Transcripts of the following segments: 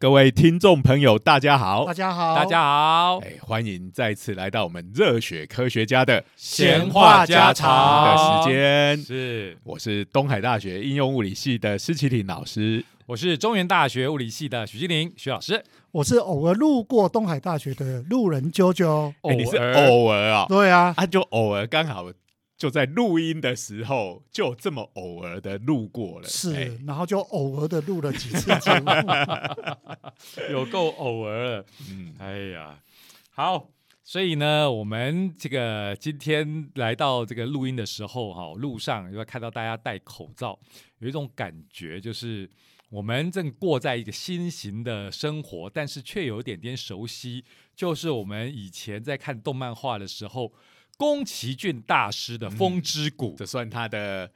各位听众朋友，大家好大！家好，大家好，哎，欢迎再次来到我们热血科学家的闲话家常的时间。是，我是东海大学应用物理系的施启廷老师。我是中原大学物理系的许金玲许老师。我是偶尔路过东海大学的路人啾啾。哎，你是偶尔啊？对啊，啊，就偶尔刚好就在录音的时候，就这么偶尔的路过了。哎是，然后就偶尔的录了几次节目。有够偶尔了，嗯，哎呀，好，所以呢，我们这个今天来到这个录音的时候，哈，路上就会看到大家戴口罩，有一种感觉，就是我们正过在一个新型的生活，但是却有一点点熟悉，就是我们以前在看动漫画的时候，宫崎骏大师的《风之谷》这算他的。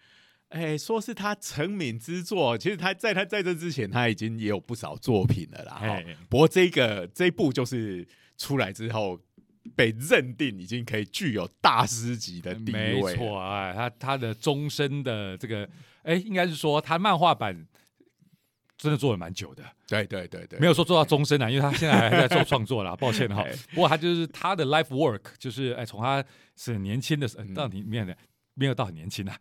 哎，说是他成名之作，其实他在他在这之前，他已经也有不少作品了啦。哈不过这个这一部就是出来之后，被认定已经可以具有大师级的地位没。错，啊，他他的终身的这个，哎，应该是说他漫画版真的做了蛮久的，对对对对，没有说做到终身啊，因为他现在还在做创作啦，抱歉哈哎。不过他就是他的 life work，就是哎，从他是很年轻的时候嗯到里面的。没有到很年轻 啊，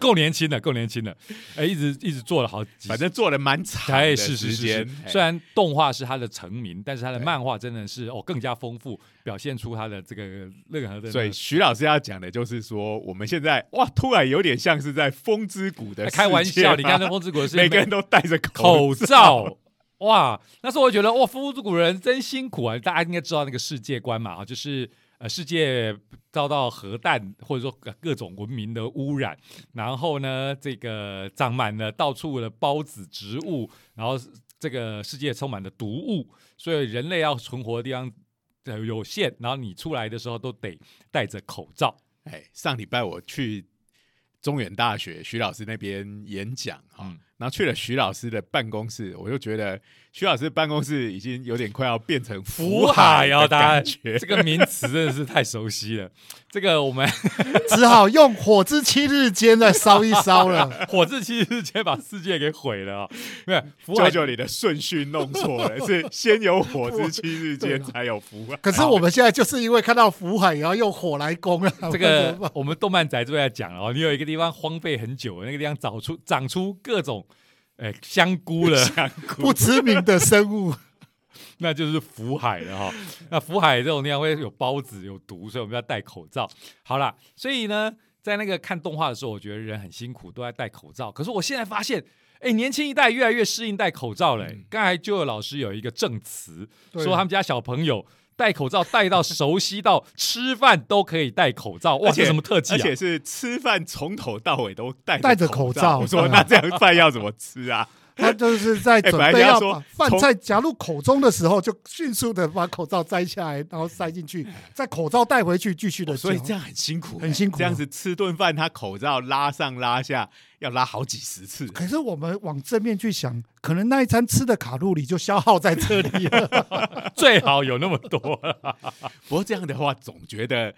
够年轻的，够年轻的，哎，一直一直做了好几，反正做了蛮长哎，的时间虽然动画是他的成名，但是他的漫画真的是哦更加丰富，表现出他的这个任何的。所以徐老师要讲的就是说，我们现在哇，突然有点像是在风之谷的哎开玩笑，你看那风之谷是每个人都戴着口罩，罩。哇，那时候我觉得哇，风之谷人真辛苦啊！大家应该知道那个世界观嘛，就是呃，世界遭到核弹或者说各各种文明的污染，然后呢，这个长满了到处的孢子植物，然后这个世界充满了毒物，所以人类要存活的地方呃有限，然后你出来的时候都得戴着口罩。哎，上礼拜我去中原大学徐老师那边演讲哈、嗯然后去了徐老师的办公室，我就觉得徐老师办公室已经有点快要变成福海的海哦，大家感觉。这个名词真的是太熟悉了。这个我们 只好用火之七日间再烧一烧了。火之七日间把世界给毁了啊、没有福海舅舅，你的顺序弄错了，是先有火之七日间，才有福海。可是我们现在就是因为看到福海，也要用火来攻啊。这个我们动漫宅就在讲哦，你有一个地方荒废很久，那个地方长出长出各种诶、香菇了，不知名的生物，那就是福海了哈、那福海这种地方会有孢子、有毒，所以我们要戴口罩。好啦，所以呢，在那个看动画的时候，我觉得人很辛苦，都在戴口罩。可是我现在发现，哎，年轻一代越来越适应戴口罩了、刚才就有老师有一个证词，说他们家小朋友。戴口罩戴到熟悉到吃饭都可以戴口罩，哇，而且这什么特技啊？而且是吃饭从头到尾都戴戴着口口罩我说那这样饭要怎么吃啊？他就是在准备要把饭菜夹入口中的时候，就迅速的把口罩摘下来，然后塞进去，再口罩带回去，继续的。所以这样很辛苦，很辛苦这样子吃顿饭，他口罩拉上拉下要拉好几十次。可是我们往正面去想，可能那一餐吃的卡路里就消耗在这里了。最好有那么多。不过这样的话，总觉得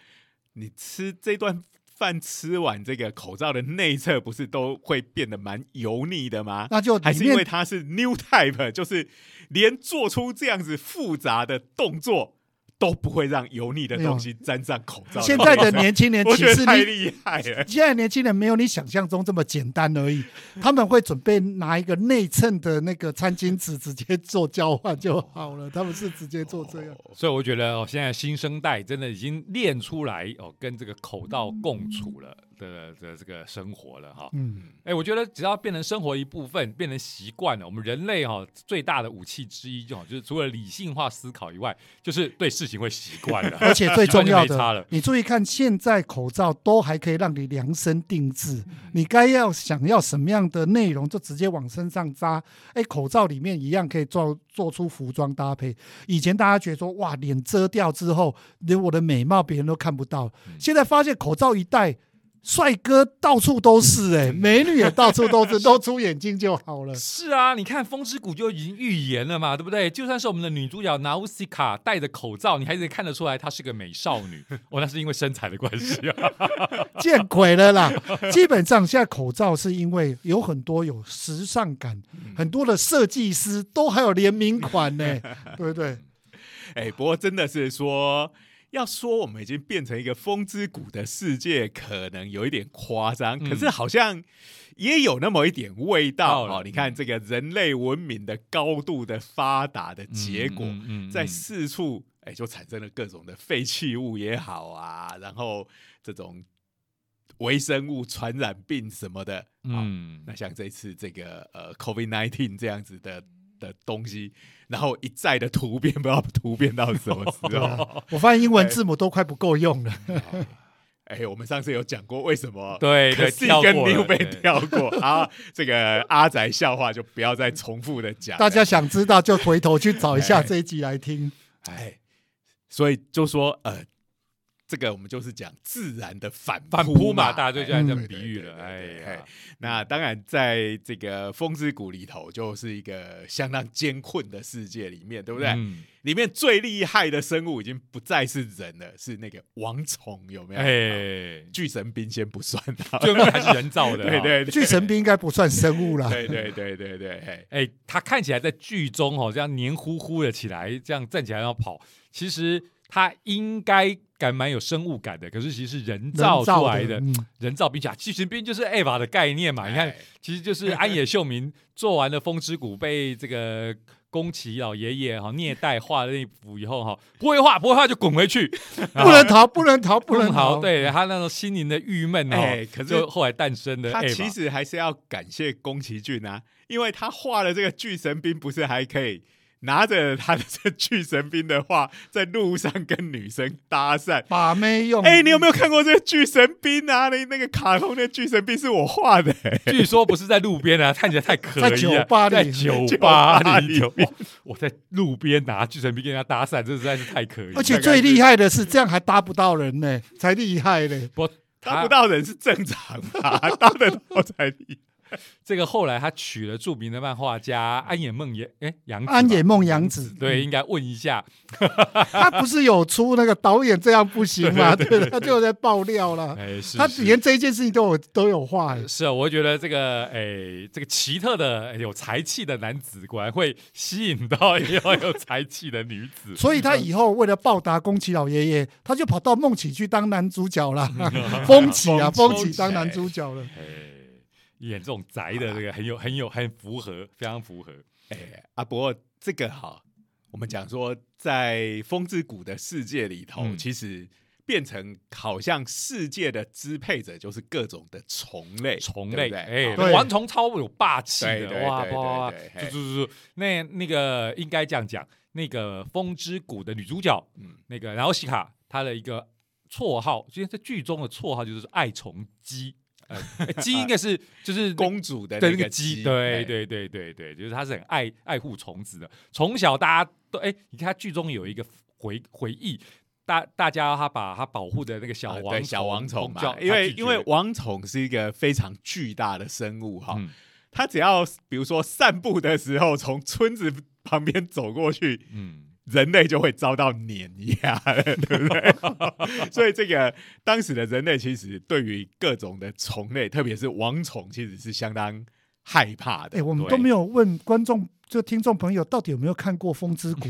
你吃这顿饭吃完，这个口罩的内侧不是都会变得蛮油腻的吗？那就还是因为它是 new type，就是连做出这样子复杂的动作都不会让油腻的东西沾上口罩。现在的年轻人我觉得太其实太厉害了。现在年轻人没有你想象中这么简单而已，他们会准备拿一个内衬的那个餐巾纸直接做交换就好了，他们是直接做这样。所以我觉得哦，现在新生代真的已经练出来哦，跟这个口罩共处了的的这个生活了哈。嗯，哎，我觉得只要变成生活一部分，变成习惯了，我们人类哈、最大的武器之一就好，就是除了理性化思考以外，就是对事情会习惯了。而且最重要的，你注意看，现在口罩都还可以让你量身定制，你该要想要什么样的内容，就直接往身上扎。哎，口罩里面一样可以做做出服装搭配。以前大家觉得说，哇，脸遮掉之后，连我的美貌别人都看不到。现在发现口罩一戴。帅哥到处都是哎、美女也到处都是，露出眼睛就好了。是啊，你看《风之谷》就已经预言了嘛，对不对？就算是我们的女主角 Nausicaa 戴着口罩，你还是看得出来她是个美少女。哦，那是因为身材的关系啊。见鬼了啦！基本上现在口罩是因为有很多有时尚感，很多的设计师都还有联名款呢，对不对？哎，不过真的是说，要说我们已经变成一个风之谷的世界，可能有一点夸张，嗯可是好像也有那么一点味道到了哦。你看这个人类文明的高度的发达的结果，嗯嗯嗯在四处哎就产生了各种的废弃物也好啊，然后这种微生物传染病什么的，嗯，嗯，那像这次这个呃 COVID nineteen 这样子的的东西，然后一再的突变，不知道突变到什么时候。啊，我发现英文字母都快不够用了。哎、我们上次有讲过为什么对对可是跟跳过了 New 被对跳过 啊，这个阿宅笑话就不要再重复的讲。大家想知道就回头去找一下这一集来听。哎，所以就说呃，这个我们就是讲自然的反反扑扑嘛，大家就这样这哎么比喻了。哎呀，那当然，在这个风之谷里头，就是一个相当艰困的世界里面，对不对？嗯里面最厉害的生物已经不再是人了，是那个王虫，有没有？哎，巨神兵先不算啊，最后还是人造的。对对对巨神兵应该不算生物啦，对对对对对，嘿哎，他看起来在剧中哦，这样黏糊糊的起来，这样站起来要跑，其实他应该感蛮有生物感的，可是其实是人造出来的，嗯人造兵甲巨神兵就是 EVA 的概念嘛。你看哎，其实就是安野秀明做完了风之谷，被这个宫崎老爷爷哈虐待画了那幅以后哈，不会画不会画就滚回去，不能逃，不能逃，不能逃。对他那种心灵的郁闷哦，哎可是后来诞生的他。其实还是要感谢宫崎骏啊，因为他画的这个巨神兵，不是还可以拿着他的这巨神兵的画，在路上跟女生搭讪。把妹用。哎、你有没有看过这个巨神兵啊？那那个卡通的巨神兵是我画的、据说不是在路边啊，看起来太可疑了。在酒吧里在酒酒吧吧里哇我在路边拿巨神兵跟人家搭讪，这实在是太可疑。而且最厉害的是，这样还搭不到人呢，才厉害嘞。不，搭不到人是正常吧？搭得到才厉害。这个后来他娶了著名的漫画家安野梦也，哎，杨安野梦洋子，对，应该问一下。他不是有出那个导演这样不行吗？对，他就有在爆料了。哎，是他是连这件事情都有都有画哎。是啊，我觉得这个哎，这个奇特的哎有才气的男子，果然会吸引到 也有有才气的女子。所以他以后为了报答宫崎老爷爷，他就跑到梦起去当男主角了。风起啊，风风起当男主角了。哎，演这种宅的这个很有很有很符合，非常符合。哎、啊，不过这个哈，我们讲说，在风之谷的世界里头，嗯。其实变成好像世界的支配者就是各种的虫类，虫类，哎，好。对王虫超有霸气的，哇对哇，就就是那那个应该这样讲，那个风之谷的女主角，嗯那个然后西卡她的一个绰号，其实在剧中的绰号就是爱虫姬，呃，哎姬应该是就是公主的那个那个鸡，对哎对对对对，就是他是很爱爱护虫子的。从小大家都哎，你看他剧中有一个回回忆，大大家他把他保护的那个小王小王虫嘛，因为因为王虫是一个非常巨大的生物哈，嗯它只要比如说散步的时候从村子旁边走过去，嗯。人类就会遭到碾压了，对不对？所以这个当时的人类其实对于各种的虫类，特别是王虫，其实是相当害怕的。哎，我们都没有问观众，就听众朋友到底有没有看过《风之谷》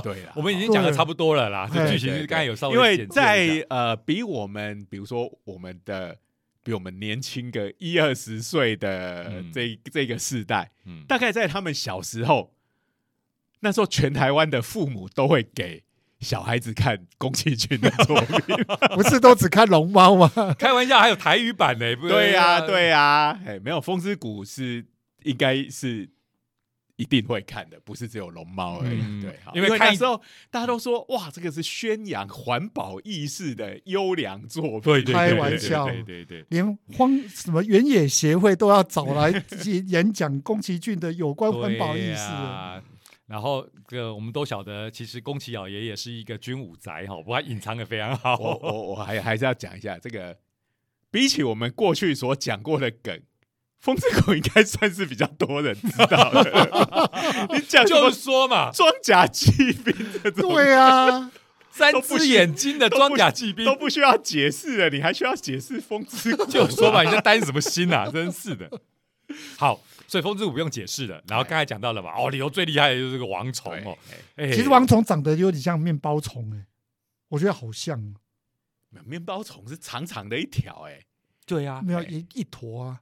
对啦，我们已经讲的差不多了啦，这对剧情对。对刚才有稍微因为在呃比我们，比如说我们的比我们年轻个一二十岁的嗯。这、这个世代，嗯。大概在他们小时候，那时候全台湾的父母都会给小孩子看宫崎骏的作品。不是都只看龙猫吗？开玩笑，还有台语版呢，不对呀、对呀、哎，没有《风之谷》是应该是一定会看的，不是只有龙猫而已。嗯对，因为看因为那时候大家都说哇，这个是宣扬环保意识的优良作品。对对，开对对玩笑对对对，连荒什么原野协会都要找来演 演讲宫崎骏的有关环保意对识了。呀然后这个我们都晓得，其实宫崎老爷爷是一个军武宅哈，不过他隐藏的非常好。我我我还还是要讲一下这个比起我们过去所讲过的梗，风之谷应该算是比较多人知道的。你讲 就是说嘛，装甲骑兵这种，对啊，三只眼睛的装甲骑兵都，不需要解释了，你还需要解释风之谷？就说嘛，你在担什么心啊？真是的。好，所以风之舞不用解释了。然后刚才讲到了嘛，哦，里头最厉害的就是这个王虫哦。哎其实王虫长得有点像面包虫哎，我觉得好像，哎面包虫是长长的一条，哎，对啊，没有一一坨啊，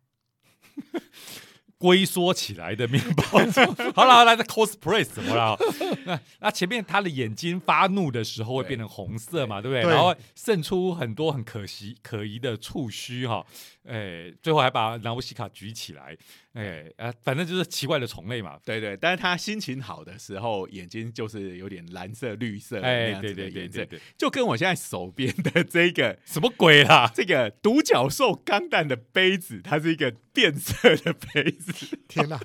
龟缩起来的面包虫。好了好了，这 cosplay 什么了？那那前面他的眼睛发怒的时候会变成红色嘛，对不对？对然后渗出很多很可惜可疑的触须哈，哎，最后还把南乌西卡举起来，哎啊，反正就是奇怪的虫类嘛。对对，但是他心情好的时候，眼睛就是有点蓝色、绿色那哎，样对子的颜色对对对，对，就跟我现在手边的这个 什么鬼啦？这个独角兽钢弹的杯子，它是一个变色的杯子，天哪，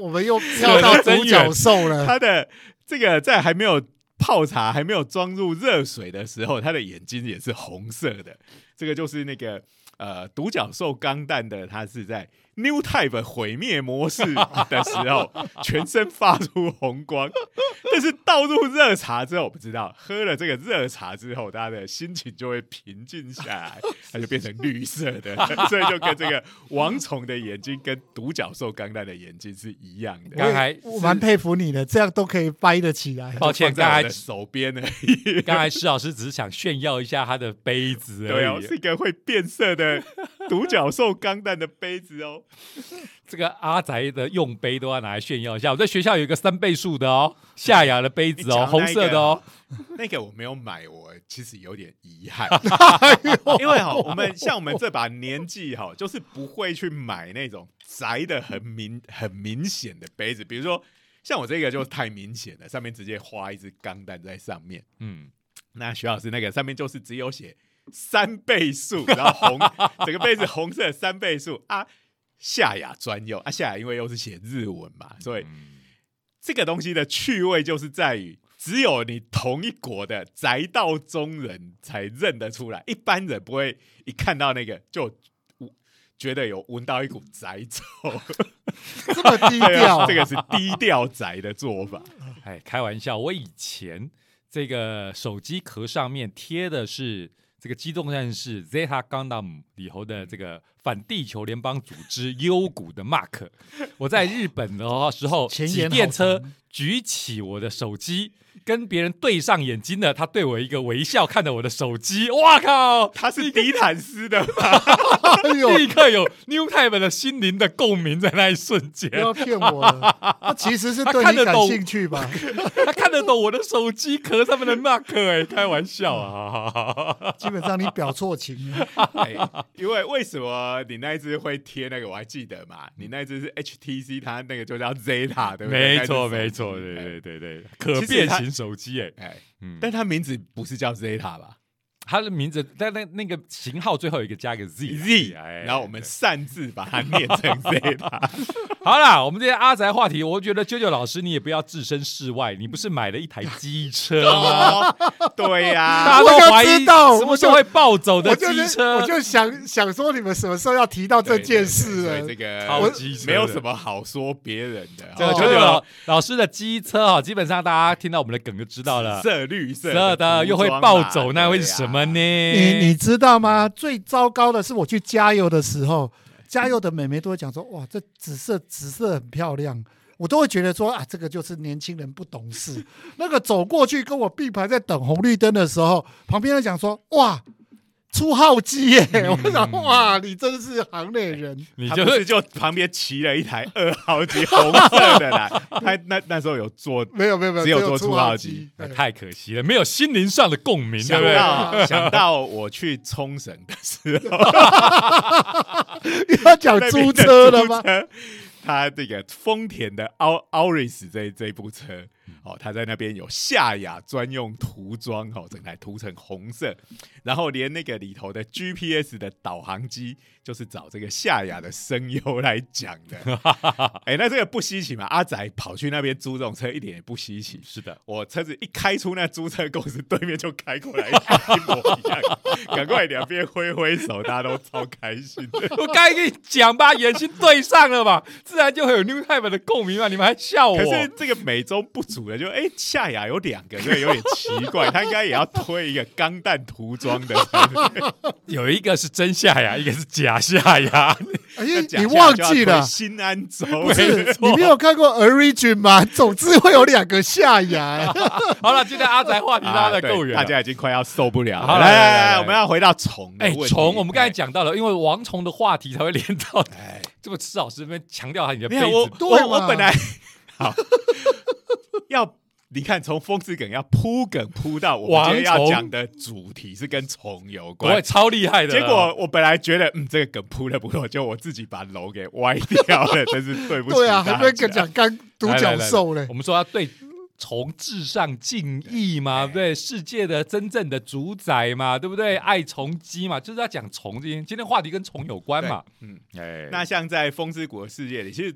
我们又 跳到独角兽了，它的这个在还没有泡茶、还没有装入热水的时候，它的眼睛也是红色的。这个就是那个呃独角兽钢弹的，它是在 New Type 毁灭模式的时候，全身发出红光。但是倒入热茶之后，我不知道喝了这个热茶之后，大家的心情就会平静下来，它就变成绿色的，所以就跟这个王虫的眼睛跟独角兽钢蛋的眼睛是一样的。刚才我蛮佩服你的，这样都可以掰得起来。抱歉，在手边而已。刚才施老师只是想炫耀一下他的杯子对哦，而已。是一个会变色的独角兽钢蛋的杯子哦。这个阿宅的用杯都要拿来炫耀一下。我在学校有一个三倍数的哦，夏雅的杯子哦，红色的哦。那个我没有买，我其实有点遗憾，因为哈，我们像我们这把年纪哈，就是不会去买那种宅的很明很明显的杯子，比如说像我这个就太明显了，上面直接画一只钢蛋在上面。嗯，那徐老师那个上面就是只有写三倍数，然后红整个杯子红色三倍数啊，夏雅专用啊，夏雅因为又是写日文嘛，所以这个东西的趣味就是在于，只有你同一国的宅道中人才认得出来，一般人不会一看到那个就闻觉得有闻到一股宅臭。这么低调，这个是低调宅的做法。哎，开玩笑，我以前这个手机壳上面贴的是这个机动战士 Zeta Gundam 里头的这个反地球联邦组织幽谷的 mark。我在日本的时候，骑前言好电车举起我的手机，跟别人对上眼睛的，他对我一个微笑，看着我的手机，哇靠！他是迪坦斯的吗？哎呦，立刻有 New Type 的心灵的共鸣，在那一瞬间不，要骗我了，他其实是对你感 他看得懂兴趣吧？他看得懂我的手机壳上面的 mark，哎，开玩笑啊！基本上你表错情了，哎因为为什么你那一只会贴那个？我还记得嘛，你那一只是 HTC，它那个就叫 Zeta，对不对？没错，没错，对哎对对对，可变形手机，哎，哎，嗯，但它名字不是叫 Zeta 吧它的名字，但那那个型号最后有一个加个 Z 啊？Z，哎然后我们擅自把它念成 Zeta。好啦，我们这些阿宅话题，我觉得啾啾老师你也不要置身事外，你不是买了一台机车吗？哦，对呀、大家都怀疑知道什么时候会暴走的机车我，就想想说你们什么时候要提到这件事了对对对所以？这个超机车没有什么好说别人的。这个哦啾啾老老师的机车啊，基本上大家听到我们的梗就知道了。色、绿色色的又会暴走，那会是什么呢？你你知道吗？最糟糕的是我去加油的时候，加油的美眉都会讲说：“哇，这紫色紫色很漂亮。”我都会觉得说啊，这个就是年轻人不懂事。那个走过去跟我并排在等红绿灯的时候，旁边人讲说：“哇，出号机耶！”我想哇，你真是行内人。你就是就旁边骑了一台二号机红色的来，他那那时候有做没有没有没有，只有做出出号机对太可惜了，没有心灵上的共鸣，对想不对？到想到我去冲绳的时候，要讲租车了吗？他这个丰田的奥奥瑞斯这这部车，哦，他在那边有夏雅专用涂装，哦，整台涂成红色，然后连那个里头的 GPS 的导航机就是找这个夏雅的声优来讲的。哎，那这个不稀奇嘛？阿仔跑去那边租这种车一点也不稀奇。是的，我车子一开出那租车公司，对面就开过来一模一样，赶快两边挥挥手，大家都超开心的。我刚才跟你讲吧，眼睛对上了嘛，自然就会有 New Type 的共鸣嘛。你们还笑我？可是这个美中不足的，就哎夏雅有两个，所以有点奇怪。他应该也要推一个钢弹涂装的，有一个是真夏雅，一个是假夏雅。哎，你忘记了新安州？不是你没有看过 Origin 吗？总之会有两个下牙。好了，今天阿宅话题拉的够远，大家已经快要受不了。好，来来来，我们要回到虫。哎，虫，我们刚才讲到了，因为王虫的话题才会连到。哎，这么吃老师这边强调他你的杯子，我我本来好 要。你看，从风之梗要铺梗铺到我们今天要讲的主题是跟虫有关，超厉害的。结果我本来觉得，嗯，这个梗铺的不错，就我自己把楼给歪掉了，真是对不起。对啊，还没讲刚独角兽嘞。我们说要对虫至上敬意嘛，对世界的真正的主宰嘛，对不对？爱虫鸡嘛，就是要讲虫。今天今天话题跟虫有关嘛，嗯，哎，那像在风之谷的世界里，其实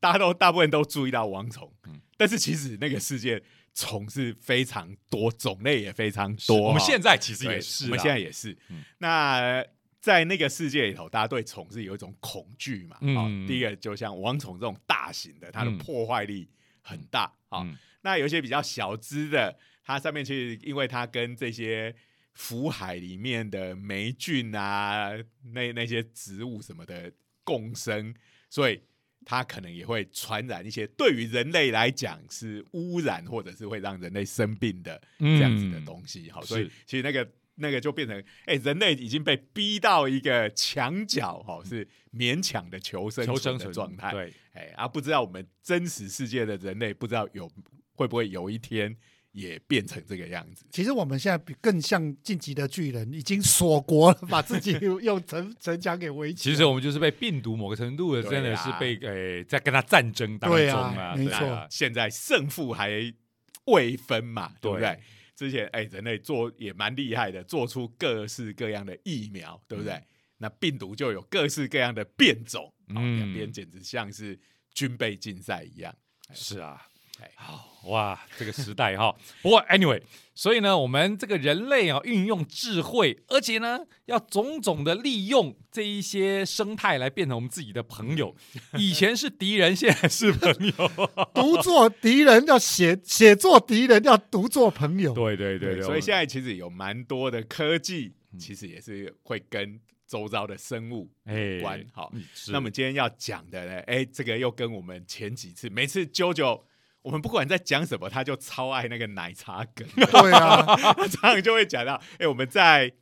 大家都大部分都注意到王虫，嗯。但是其实那个世界虫是非常多，种类也非常多。我们现在其实也是，我们现在也是。那在那个世界里头，大家对虫是有一种恐惧嘛？嗯，第一个就像王虫这种大型的，它的破坏力很大啊。那有一些比较小只的，它上面其实因为它跟这些福海里面的霉菌啊，那那些植物什么的共生，所以。它可能也会传染一些对于人类来讲是污染或者是会让人类生病的这样子的东西。好，所以其实那个那个就变成，哎，人类已经被逼到一个墙角，哈，是勉强的求生存的状态。对，哎，啊，不知道我们真实世界的人类，不知道有会不会有一天。也变成这个样子。其实我们现在比更像晋级的巨人，已经锁国了，把自己用城城墙给围起。其实我们就是被病毒某个程度的，真的是被诶在跟他战争当中啊。没错，现在胜负还未分嘛，对不对？之前哎，人类做也蛮厉害的，做出各式各样的疫苗，对不对？那病毒就有各式各样的变种，两边简直像是军备竞赛一样。是啊。好哇，这个时代哈。不过 anyway，所以呢，我们这个人类啊，运用智慧，而且呢，要种种的利用这一些生态来变成我们自己的朋友。以前是敌人，现在是朋友。独做敌人要写写作敌人要独做朋友。对对对，所以现在其实有蛮多的科技，其实也是会跟周遭的生物有关。好，那么今天要讲的呢，哎，这个又跟我们前几次每次啾啾。我们不管在讲什么，他就超爱那个奶茶梗。对啊，常常就会讲到，哎，我们在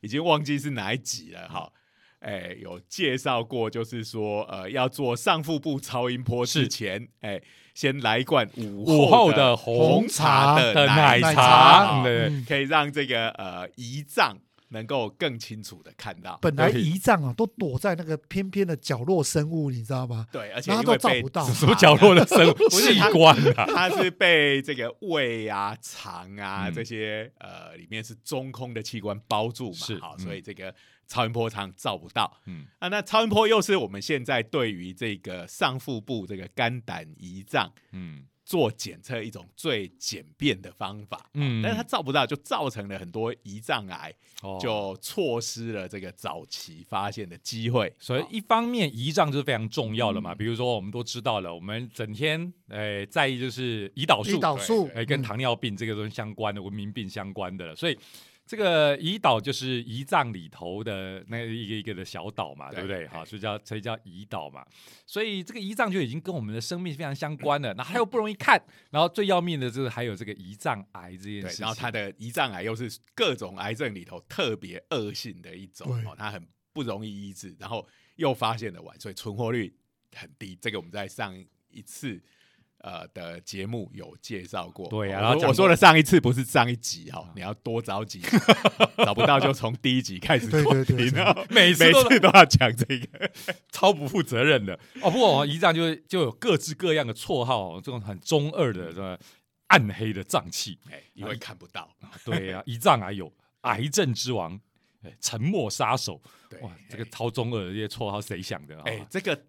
已经忘记是哪一集了，哈，哎，有介绍过，就是说，呃，要做上腹部超音波之前，哎，先来一罐午后的红茶的奶茶，对，可以让这个呃胰脏。能够更清楚的看到，本来胰脏啊都躲在那个偏偏的角落生物，你知道吗？对，而且都照不到。什么角落的生物？器官啊，它是被这个胃啊、肠啊这些呃里面是中空的器官包住嘛，是好，所以这个超音波常照不到。嗯。啊，那超音波又是我们现在对于这个上腹部这个肝胆胰脏，嗯。做检测一种最简便的方法，嗯，但是它照不到，就造成了很多胰脏癌，就错失了这个早期发现的机会。所以一方面胰脏就是非常重要了嘛，比如说我们都知道了，我们整天诶在意就是胰岛素，胰岛素诶跟糖尿病这个东西相关的文明病相关的了，所以。这个胰岛就是胰脏里头的那一个一个的小岛嘛，对不对？好，所以叫所以叫胰岛嘛。所以这个胰脏就已经跟我们的生命非常相关了。那还有不容易看，然后最要命的就是还有这个胰脏癌这件事。然后它的胰脏癌又是各种癌症里头特别恶性的一种哦，它很不容易医治，然后又发现的晚，所以存活率很低。这个我们在上一次。呃的节目有介绍过，对啊，然后我说的上一次不是上一集哈，你要多找几，找不到就从第一集开始做，然后每每次都要讲这个，超不负责任的哦。不过胰脏就就有各式各样的绰号，这种很中二的，是吧？暗黑的脏器。哎，因为看不到，对呀、胰脏还有癌症之王，哎，沉默杀手。对，哇，这个超中二的这些绰号谁想的啊？哎，这个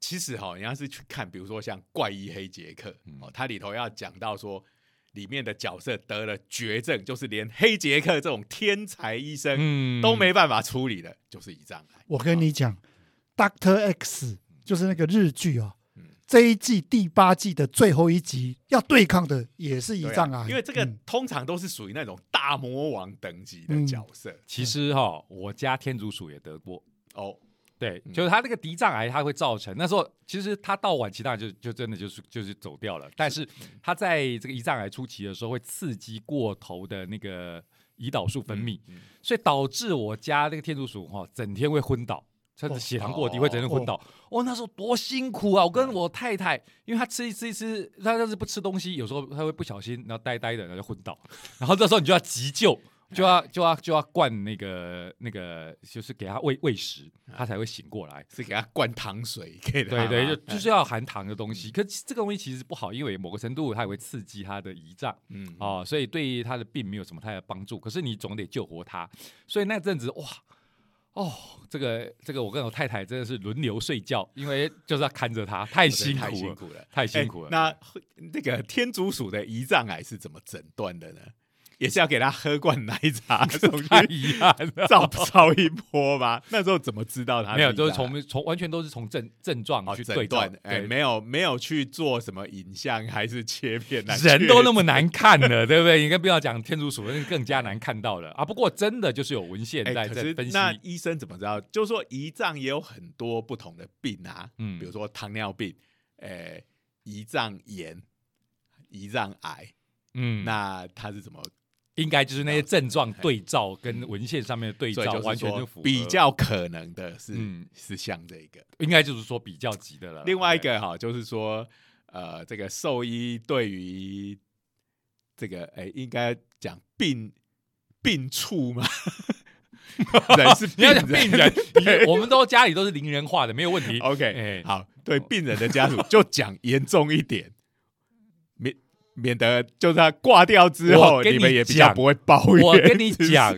其实哈，你要是去看，比如说像《怪医黑杰克》嗯哦，它里头要讲到说，里面的角色得了绝症，就是连黑杰克这种天才医生嗯都没办法处理的，就是胰脏癌。我跟你讲，Doctor X 就是那个日剧啊嗯，这一季第八季的最后一集要对抗的也是对啊胰脏癌，因为这个嗯通常都是属于那种大魔王等级的嗯角色其实哈、我家天竺鼠也得过。哦。对，嗯就是他那个胰脏癌，它会造成那时候其实他到晚期当然就就真的就是就是走掉了，但是他在这个胰脏癌初期的时候会刺激过头的那个胰岛素分泌，嗯所以导致我家那个天竺鼠哈、整天会昏倒，它的哦血糖过低会整天昏倒。哦，那时候多辛苦啊！我跟我太太，因为她吃一吃一吃，她要是不吃东西，有时候她会不小心，然后呆呆的，然后就昏倒。然后这时候你就要急救，就要就要就要灌那个那个，就是给他喂喂食，他才会醒过来。是给他灌糖水给他，对对，就哎就是要含糖的东西。可是这个东西其实不好，因为某个程度它也会刺激他的胰脏。嗯哦，所以对他的病没有什么太大的帮助。可是你总得救活他，所以那阵子哇，哦，这个这个我跟我太太真的是轮流睡觉，因为就是要看着他，太辛苦了，辛苦了，太辛苦了。哎那那个天竺鼠的胰脏癌是怎么诊断的呢？也是要给他喝罐奶茶送太遗憾了。照照一波吧？那时候怎么知道他没有，就是从从完全都是从症症状哦去诊断，，哎，对没有没有去做什么影像还是切片 人都那么难看了，对不对？你更不要讲天竺鼠，那更加难看到了啊。不过真的就是有文献哎，在可在分析，那医生怎么知道？就是说胰脏也有很多不同的病啊，嗯比如说糖尿病，呃，胰脏炎、胰脏癌，嗯，那他是怎么？应该就是那些症状对照跟文献上面的对照，完全就符合。比，较可能的是嗯。是像这个。应该就是说比较急的了。另外一个哈，就是说，呃，这个兽医对于这个，哎，应该讲病病处嘛，人是你要讲病人，我们都家里都是零人化的，没有问题。OK，、哎。好，对病人的家属就讲严重一点，免免得就是他挂掉之后，你们也比较不会抱怨。我跟你是不是讲，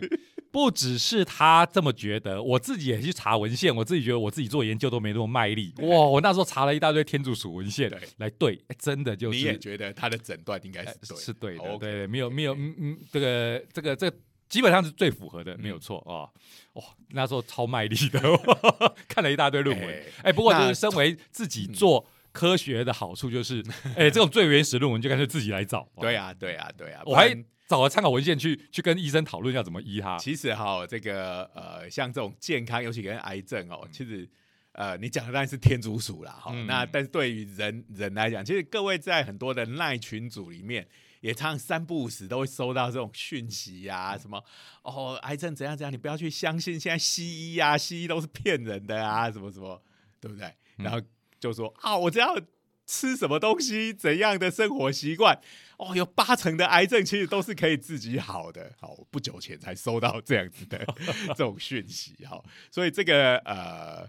不只是他这么觉得，我自己也去查文献，我自己觉得我自己做研究都没那么卖力。哇，我那时候查了一大堆天竺鼠文献对来对，哎真的就是你也觉得他的诊断应该哎是对，是对的对对，没有没有，嗯嗯，这个这个这个基本上是最符合的，没有错啊。哇，那时候超卖力的，看了一大堆论文。哎哎，不过就是身为自己做科学的好处，就是 哎，这种最原始论文就干脆自己来找。对啊，对啊，对啊，我还找了参考文献去去跟医生讨论要怎么医它。其实哈，这个呃，像这种健康，尤其跟癌症哦，其实呃，你讲的当然是天竺鼠啦，哈、嗯那但是对于人人来讲，其实各位在很多的赖群组里面，也常常三不五时都会收到这种讯息呀、什么哦，癌症怎样怎样，你不要去相信现在西医啊，西医都是骗人的啊，什么什么，对不对？嗯然后就说啊，我只要吃什么东西，怎样的生活习惯，哦，有八成的癌症其实都是可以自己好的。好，我不久前才收到这样子的 这种讯息，好，所以这个呃，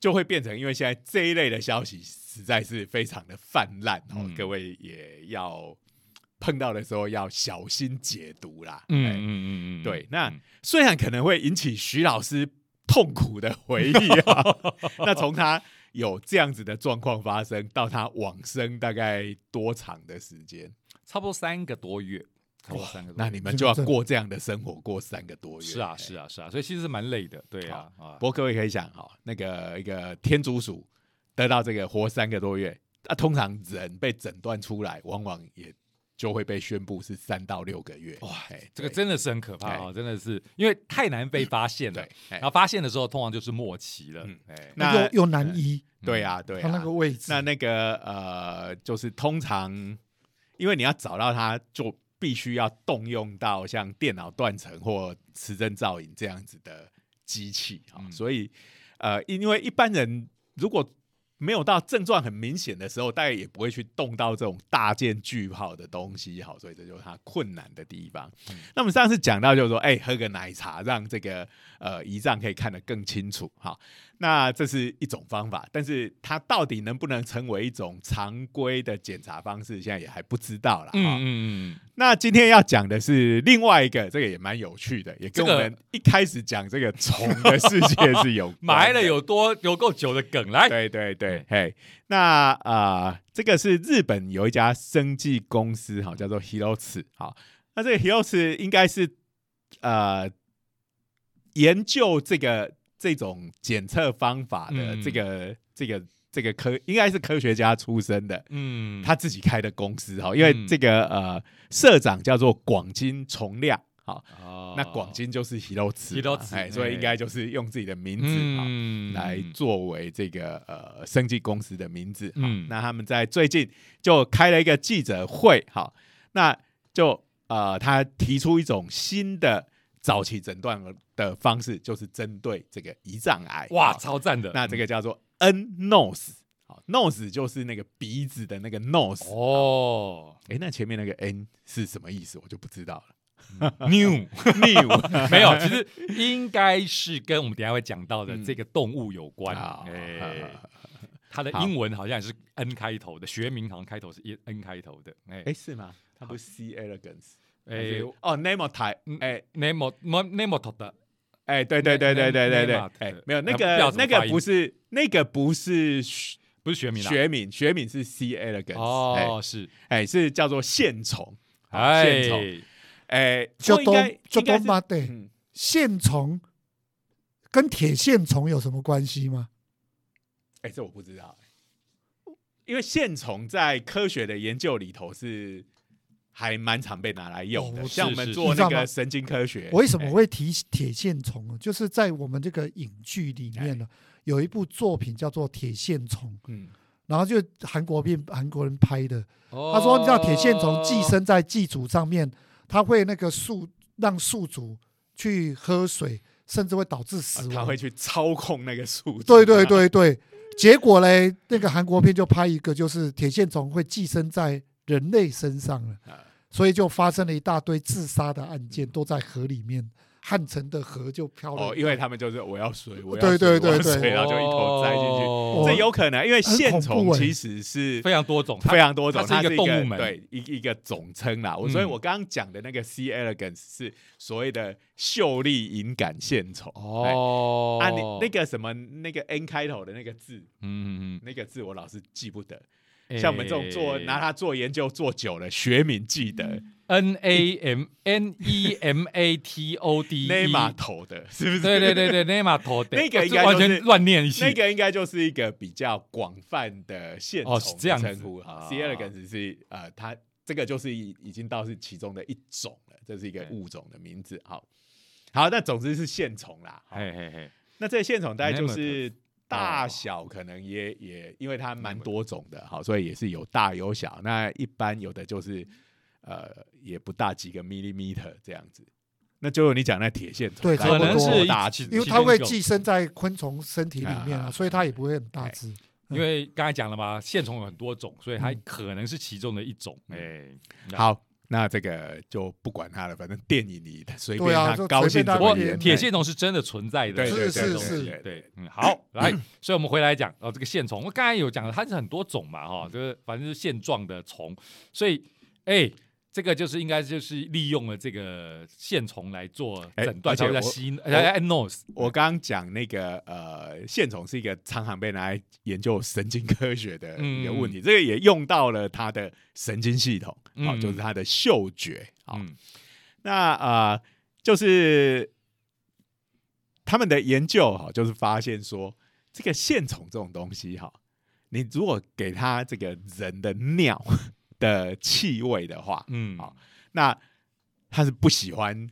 就会变成，因为现在这一类的消息实在是非常的泛滥哦，嗯各位也要碰到的时候要小心解读啦。嗯哎嗯嗯嗯，对，那嗯虽然可能会引起徐老师痛苦的回忆啊，那从他有这样子的状况发生到他往生，大概多长的时间？差不多三个多月，差不多三个多月。那你们就要过这样的生活，过三个多月。是啊是啊是啊，所以其实是蛮累的，对啊啊不。过各位可以想哈，那个一个天竺鼠得到这个活三个多月，啊，通常人被诊断出来，往往也就会被宣布是三到六个月。哇哎，这个真的是很可怕啊！真的是因为太难被发现了然后发现的时候通常就是末期了那又又难医，对啊，对啊。他那个，位置，那那个呃，就是通常，因为你要找到它，就必须要动用到像电脑断层或磁振造影这样子的机器啊、嗯。所以呃，因为一般人如果没有到症状很明显的时候，大概也不会去动到这种大件巨炮的东西，好，所以这就是它困难的地方。嗯那么上次讲到就是说，哎、喝个奶茶让这个呃胰脏可以看得更清楚，好，那这是一种方法，但是它到底能不能成为一种常规的检查方式，现在也还不知道了。嗯嗯嗯，那今天要讲的是另外一个，这个也蛮有趣的，也跟我们一开始讲这个虫的世界是有 埋了有多有够久的梗来。对对对，嘿，那啊、呃这个是日本有一家生技公司，哈，叫做 Hirots，好，那这个 Hirots 应该是呃研究这个这种检测方法的嗯。这个、这个这个科，应该是科学家出身的，嗯，他自己开的公司，哈，因为嗯这个呃社长叫做广金重亮，好，哦。那广金就是 Hirots，Hirots，哎，所以哎应该就是用自己的名字，来作为这个呃生技公司的名字。好，嗯。那他们在最近就开了一个记者会，好，那就呃他提出一种新的早期诊断的方式，就是针对这个胰脏癌。哇，超赞的。那这个叫做 N nose。好，nose 就是那个鼻子的那个 nose。哦哎、那前面那个 N 是什么意思？我就不知道了。new new 没有，其实应该是跟我们等一下会讲到的嗯这个动物有关。好哎，它的好英文好像也是 N 开头的，学名好像开头是 N 开头的。哎哎、是吗？它不是 C elegance。还哎是哦 n a m o t y 嗯哎 Nemo Nemo 的哎，对对对对对对对哎对，没有那个那个不是那个不是学不是学名。学名，学名是 C elegance，哦，是，哎，哎是叫做线虫，哎线虫，哎，就都不过应该就应该是都妈的嗯线虫跟铁线虫有什么关系吗？哎，这我不知道，因为线虫在科学的研究里头是还蛮常被拿来用的，哦像我们做那个神经科学，我为什么哎。会提铁线虫呢？就是在我们这个影剧里面呢，有一部作品叫做《铁线虫》，嗯然后就韩国片韩国人拍的。他他说，你知道铁线虫寄生在寄主上面，它会那个宿让宿主去喝水，甚至会导致死亡。啊他会去操控那个宿主，对对对对，结果嘞，那个韩国片就拍一个，就是铁线虫会寄生在人类身上了，啊所以就发生了一大堆自杀的案件，都在河里面，汉城的河就漂了。哦，因为他们就是我要水，我要对对水我要对对水然后就一头栽进去。哦这有可能，因为线虫其实是非常多种，非常多种，它是一个是动物门对一一个总称啦。我嗯所以，我刚刚讲的那个 C elegans 是所谓的秀丽隐感线虫。哎哦啊，你那个什么那个 N 开头的那个字，嗯嗯那个字我老是记不得。嗯，像我们这种做拿它做研究做久了，学名记得 N A M N E M A T O D Nema 头的，是不是？对对对对，内马头的 那个哦应该就是完全乱念一下，那个应该就是一个比较广泛的线哦虫是这样称呼哈啊。C elegans 是呃，它这个就是已已经到是其中的一种了，这是一个物种的名字。好，好，那总之是线虫啦。嘿嘿嘿，那这个线虫大概就是大小可能也也，因为它蛮多种的，好，所以也是有大有小。那一般有的就是呃也不大几个 millimeter 这样子。那就你讲那铁线虫，对可能是大因为它会寄生在昆虫身体里面啊，啊所以它也不会很大只。因为刚才讲了嘛，线虫有很多种，所以它嗯可能是其中的一种。哎，好，那这个就不管它了，反正电影里随便他高兴不过怎么演。铁线虫是真的存在的，对对是是对是对对，嗯，好，来，所以我们回来讲哦，这个线虫，我刚才有讲了，它是很多种嘛，哈，就是反正是线状的虫，所以，哎，这个就是应该就是利用了这个线虫来做哎诊断，而且我才会叫吸哎 nose，我刚刚讲那个呃，线虫是一个常常被拿来研究神经科学的一个问题，这个也用到了它的神经系统，好、嗯就是它的嗅觉，好、嗯。那呃，就是他们的研究哈，就是发现说，这个线虫这种东西哈，你如果给它这个人的尿的气味的话，嗯，好那它是不喜欢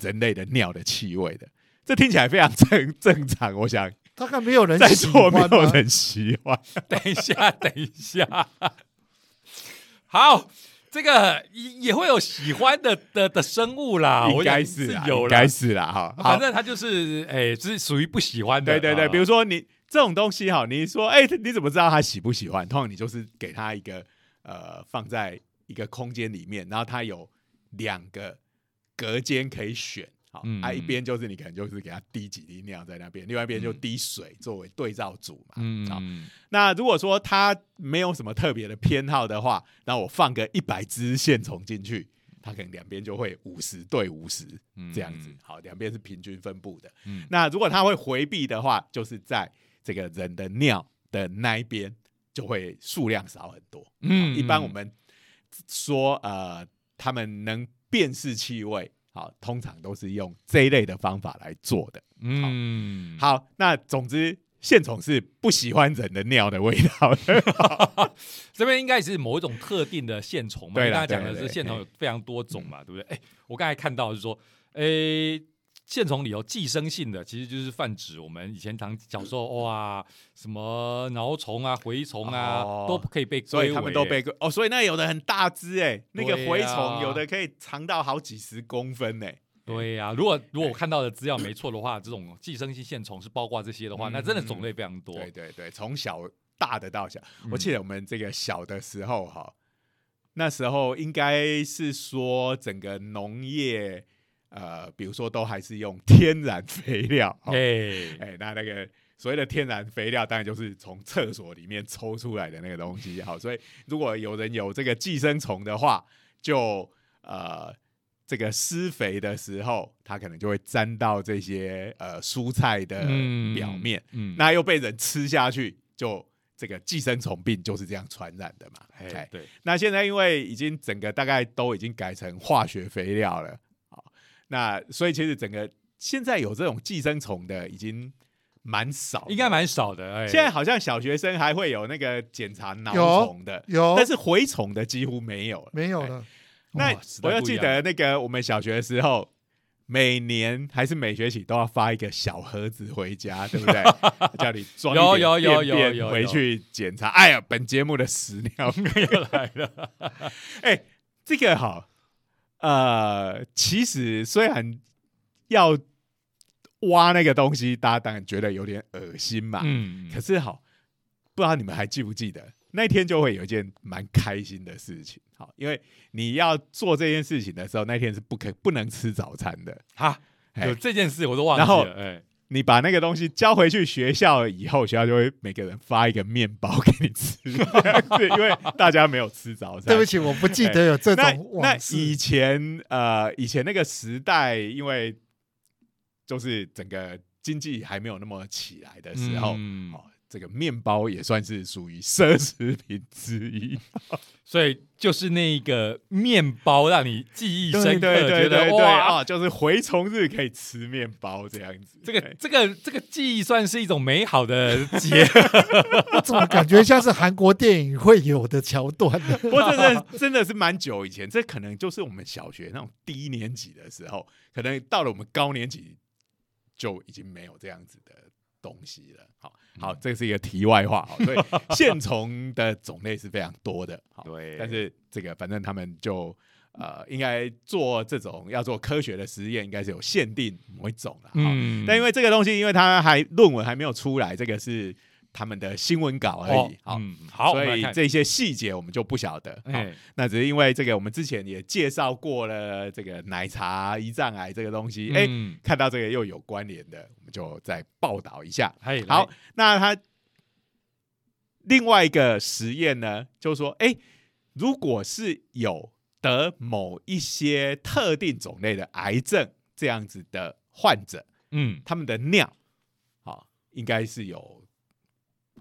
人类的尿的气味的。这听起来非常正正常，我想大概没有人在喜座没欢吧？有人喜欢。等一下，等一下，好。这个也也会有喜欢的的的生物啦，应该是啦，有啦应该，是啦，哈。反正他就是哎，是属于不喜欢的，对对对，啊比如说你这种东西哈，你说哎、你怎么知道他喜不喜欢？通常你就是给他一个呃放在一个空间里面，然后它有两个隔间可以选。好，嗯啊，一边就是你可能就是给它滴几滴尿在那边，另外一边就嗯滴水作为对照组嘛。好，嗯，那如果说它没有什么特别的偏好的话，那我放个一百只线虫进去，它可能两边就会五十对五十嗯这样子。好，两边是平均分布的。嗯那如果它会回避的话，就是在这个人的尿的那一边就会数量少很多。嗯一般我们说呃，他们能辨识气味，好，通常都是用这一类的方法来做的。嗯，好，那总之，线虫是不喜欢人的尿的味道的。这边应该是某一种特定的线虫嘛？对啦你刚才讲的是线虫有非常多种嘛，对不对？哎，我刚才看到是说，诶。线虫里有寄生性的，其实就是泛指我们以前常小时候哇，什么挠虫啊、蛔虫啊，哦都可以被所以归为他们都被哦，所以那有的很大只哎，那个蛔虫有的可以长到好几十公分哎。对呀、如果如果我看到的资料没错的话，这种寄生性线虫是包括这些的话，嗯那真的种类非常多。对对对，从小大的到小，嗯我记得我们这个小的时候哈，那时候应该是说整个农业，呃，比如说都还是用 天然肥料，哦哎、哎，那那个所谓的天然肥料，当然就是从厕所里面抽出来的那个东西。好，所以如果有人有这个寄生虫的话，就呃这个施肥的时候，它可能就会沾到这些呃蔬菜的嗯表面，嗯，那又被人吃下去，就这个寄生虫病就是这样传染的嘛。哎哎，对，那现在因为已经整个大概都已经改成化学肥料了，好，那所以其实整个现在有这种寄生虫的已经蛮少的，应该蛮少的。哎，现在好像小学生还会有那个检查脑有虫的，有但是蛔虫的几乎没有了。哎没有了？那我要记得那个我们小学的时候。每年还是每学期都要发一个小盒子回家，对不对？叫你装有有有有回去检查。哎呀，本节目的屎尿 又来了。哎、这个好，呃，其实虽然要挖那个东西，大家当然觉得有点恶心嘛，嗯，可是好，不知道你们还记不记得那天就会有一件蛮开心的事情，好，因为你要做这件事情的时候，那天是不可不能吃早餐的，哈，哎有这件事我都忘记然后了。哎，你把那个东西交回去学校以后，学校就会每个人发一个面包给你吃，对因为大家没有吃早餐。对不起，我不记得有这那种那。以前呃，以前那个时代，因为就是整个经济还没有那么起来的时候，嗯哦，这个面包也算是属于奢侈品之一。所以就是那个面包让你记忆深刻，对对对觉得对对哇，哦，就是回虫日可以吃面包这样子。这个这个这个记忆算是一种美好的结，我怎么感觉像是韩国电影会有的桥段呢？不过这真的真的是蛮久以前，这可能就是我们小学那种低年级的时候，可能到了我们高年级就已经没有这样子的东西了。好，好，这是一个题外话。好，所以 线虫的种类是非常多的。好，对但是这个反正他们就呃，应该做这种要做科学的实验，应该是有限定某一种了。嗯，嗯但因为这个东西，因为它还论文还没有出来，这个是他们的新闻稿而已。好。嗯，好，所以这些细节我们就不晓得。那只是因为这个，我们之前也介绍过了这个奶茶胰脏癌这个东西，哎、嗯，看到这个又有关联的，我们就再报道一下。嘿好，，那他另外一个实验呢，就是说，哎、如果是有得某一些特定种类的癌症这样子的患者，嗯，他们的尿，好、应该是有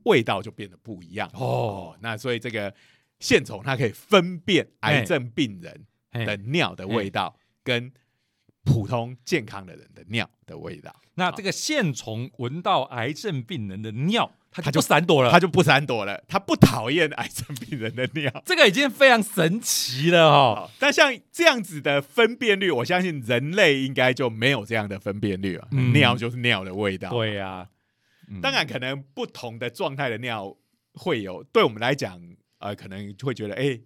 味道就变得不一样哦哦。那所以这个线虫它可以分辨癌症病人的尿的味道跟普通健康的人的尿的味道，那这个线虫闻到癌症病人的尿，它它就闪躲了，它就不闪躲了，它不讨厌癌症病人的尿。这个已经非常神奇了哦。哦，但像这样子的分辨率，我相信人类应该就没有这样的分辨率啊。嗯尿就是尿的味道，对呀，嗯当然，可能不同的状态的尿会有，对我们来讲，呃，可能会觉得哎、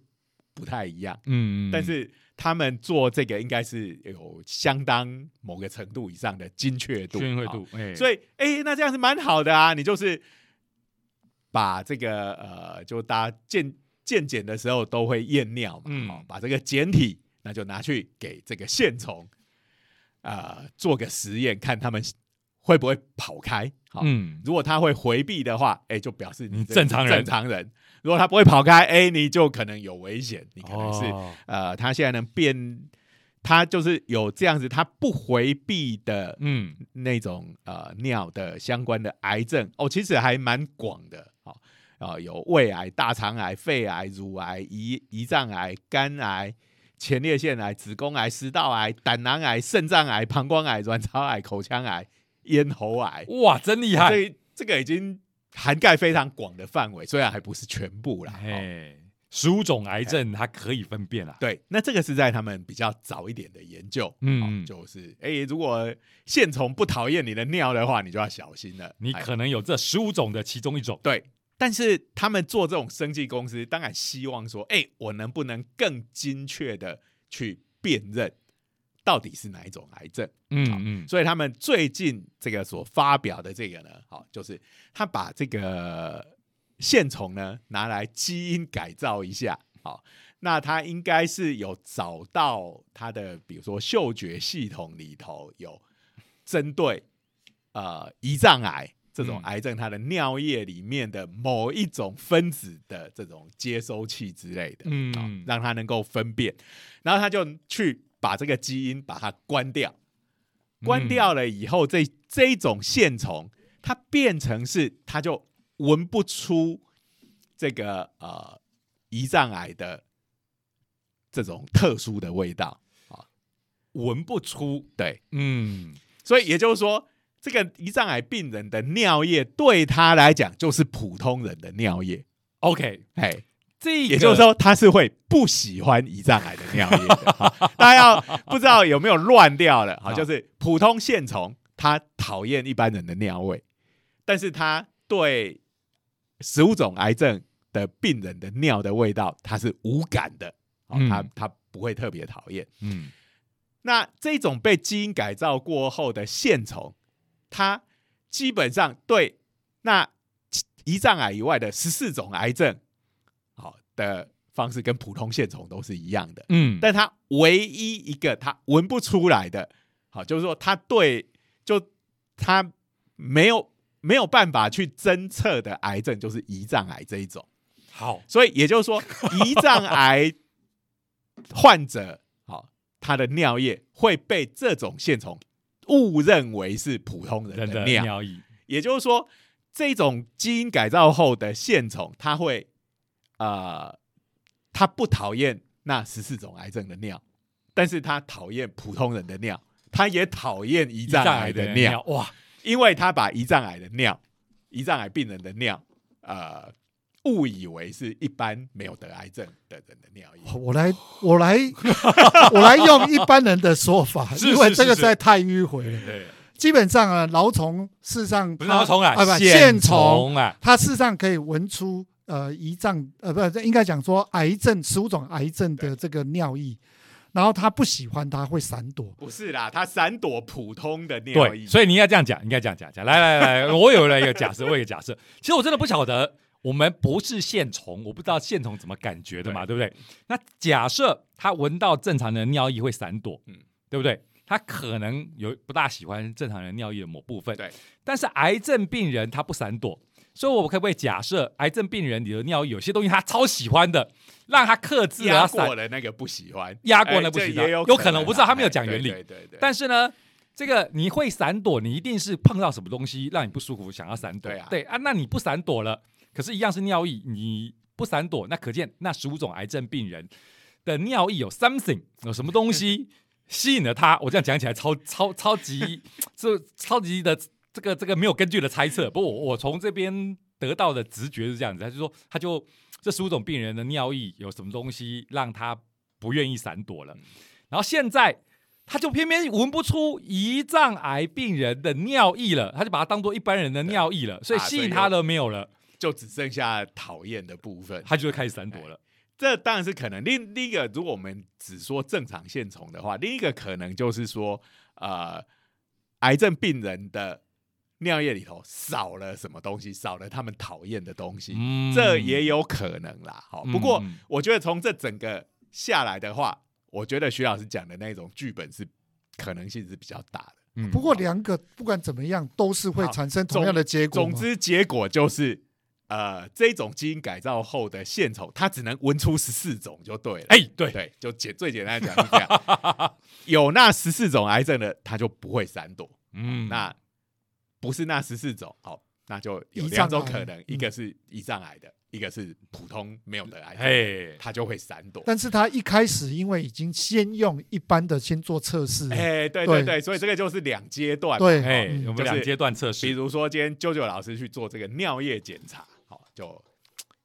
不太一样。嗯，但是他们做这个应该是有相当某个程度以上的精确度，精确度，哎，所以哎、那这样是蛮好的啊。你就是把这个呃，就大家健健检的时候都会验尿嘛，嗯哦，把这个简体那就拿去给这个线虫呃做个实验，看他们会不会跑开。好，嗯，如果他会回避的话，哎，就表示你正常人。正常人。如果他不会跑开，哎，你就可能有危险，你可能是、哦。呃，他现在能变，他就是有这样子，他不回避的嗯。那种呃尿的相关的癌症。哦，其实还蛮广的哦，啊、有胃癌、大肠癌、肺癌、乳癌、胰胰脏癌、肝癌、前列腺癌、子宫癌、食道癌、胆囊癌、肾脏癌、膀胱癌、卵巢癌、口腔癌、咽喉癌，哇，真厉害！这这个已经涵盖非常广的范围，虽然还不是全部啦。哦哎，十五种癌症它可以分辨啦。对，那这个是在他们比较早一点的研究，嗯嗯，就是哎、如果线虫不讨厌你的尿的话，你就要小心了。哎你可能有这十五种的其中一种。对，但是他们做这种生技公司，当然希望说，哎、我能不能更精确的去辨认到底是哪一种癌症？嗯嗯，所以他们最近这个所发表的这个呢，好，就是他把这个线虫呢拿来基因改造一下，好，那他应该是有找到它的，比如说嗅觉系统里头有针对呃胰脏癌这种嗯。癌症，它的尿液里面的某一种分子的这种接收器之类的，嗯。好让它能够分辨，然后他就去把这个基因把它关掉。关掉了以后，这这一种线虫，它变成是它就闻不出这个呃胰脏癌的这种特殊的味道啊。闻不出。对，嗯，所以也就是说，这个胰脏癌病人的尿液对他来讲就是普通人的尿液。OK，哎，这个也就是说，他是会不喜欢胰脏癌的尿液大家要不知道有没有乱掉了？好，就是普通线虫，它讨厌一般人的尿味，但是它对十五种癌症的病人的尿的味道，它是无感的。好，嗯它它不会特别讨厌。嗯那这种被基因改造过后的线虫，它基本上对那胰脏癌以外的十四种癌症，好的方式跟普通线虫都是一样的。嗯，但它唯一一个它闻不出来的，好，就是说它对就它没有没有办法去侦测的癌症，就是胰脏癌这一种。好，所以也就是说，胰脏癌患者，好，他的尿液会被这种线虫误认为是普通人人的尿液。也就是说，这种基因改造后的线虫，它会呃，他不讨厌那十四种癌症的尿，但是他讨厌普通人的尿，他也讨厌胰脏癌的尿，哇，因为他把胰脏癌的尿、胰脏癌病人的尿，呃，误以为是一般没有得癌症的人的尿液。我来，我来，我来用一般人的说法，是因为这个实在太迂回了。对，基本上啊，蛲虫事实上不是毛虫啊，啊，不线线虫，虫啊，它事实上可以闻出呃胰脏呃不应该讲说癌症十五种癌症的这个尿液，然后他不喜欢他会闪躲。不是啦，他闪躲普通的尿对，液。所以你应该这样讲，应该这样讲讲。来来来，我有了一个假设，我有一个假设。其实我真的不晓得，我们不是线虫，我不知道线虫怎么感觉的嘛，对不对？那假设他闻到正常人的尿液会闪躲，嗯嗯，对不对？他可能有不大喜欢正常人尿液的某部分，对。但是癌症病人他不闪躲，所以我可不可以假设，癌症病人里的尿液有些东西他超喜欢的，让他克制了压过了那个不喜欢，压过了哎不喜欢有有可能能我不知道他没有哎讲原理对对对对，但是呢，这个你会闪躲，你一定是碰到什么东西让你不舒服，想要闪躲。对啊啊，那你不闪躲了，可是，一样是尿意，你不闪躲，那可见那十五种癌症病人的尿意有 something 有什么东西吸引了他。我这样讲起来超超超级 就超级的这个这个没有根据的猜测，不过我我从这边得到的直觉是这样子，他就说他就这十五种病人的尿液有什么东西让他不愿意闪躲了，然后现在。他就偏偏闻不出胰脏癌病人的尿液了，他就把它当做一般人的尿液了，所以啊所以吸引他的没有了，就只剩下讨厌的部分。他就会开始闪躲了。这当然是可能。另另一个，如果我们只说正常线虫的话，另一个可能就是说，呃，癌症病人的尿液里头少了什么东西，少了他们讨厌的东西，嗯这也有可能啦。好，不过嗯我觉得从这整个下来的话，我觉得徐老师讲的那种剧本是可能性是比较大的。嗯不过两个不管怎么样，都是会好产生同样的结果嘛。总之，结果就是，呃，这种基因改造后的线虫，它只能闻出十四种就对了。哎，对，对，就简最简单的讲是这样。有那十四种癌症的，它就不会闪躲。嗯，那不是那十四种，好，那就有两种可能，嗯。一个是胰脏癌的，一个是普通没有得癌症，哎，它就会闪躲。但是他一开始因为已经先用一般的先做测试，哎，对对。对对，所以这个就是两阶段嘛。对。我们两阶段测试。比，如说今天啾啾老师去做这个尿液检查，好，就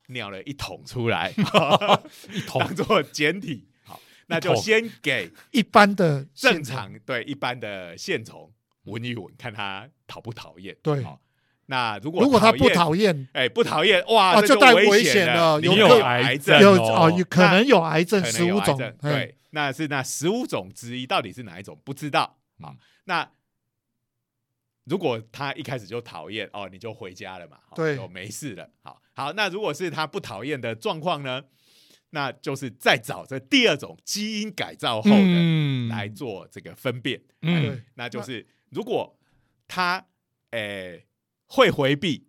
尿了一桶出来，一桶。当做检体，好，那就先给一般的正常对一般的线虫闻一闻，看他讨不讨厌。对好，那如果如果他不厌讨厌，哎，不讨厌哇，就带危险了，有有癌症，有哦哦，有可能有癌症十五种对，那是那十五种之一，到底是哪一种不知道啊嗯？那如果他一开始就讨厌哦，你就回家了嘛，好对就没事了。好，好，那如果是他不讨厌的状况呢，那就是再找这第二种基因改造后的嗯来做这个分辨，嗯那就是如果他诶会回避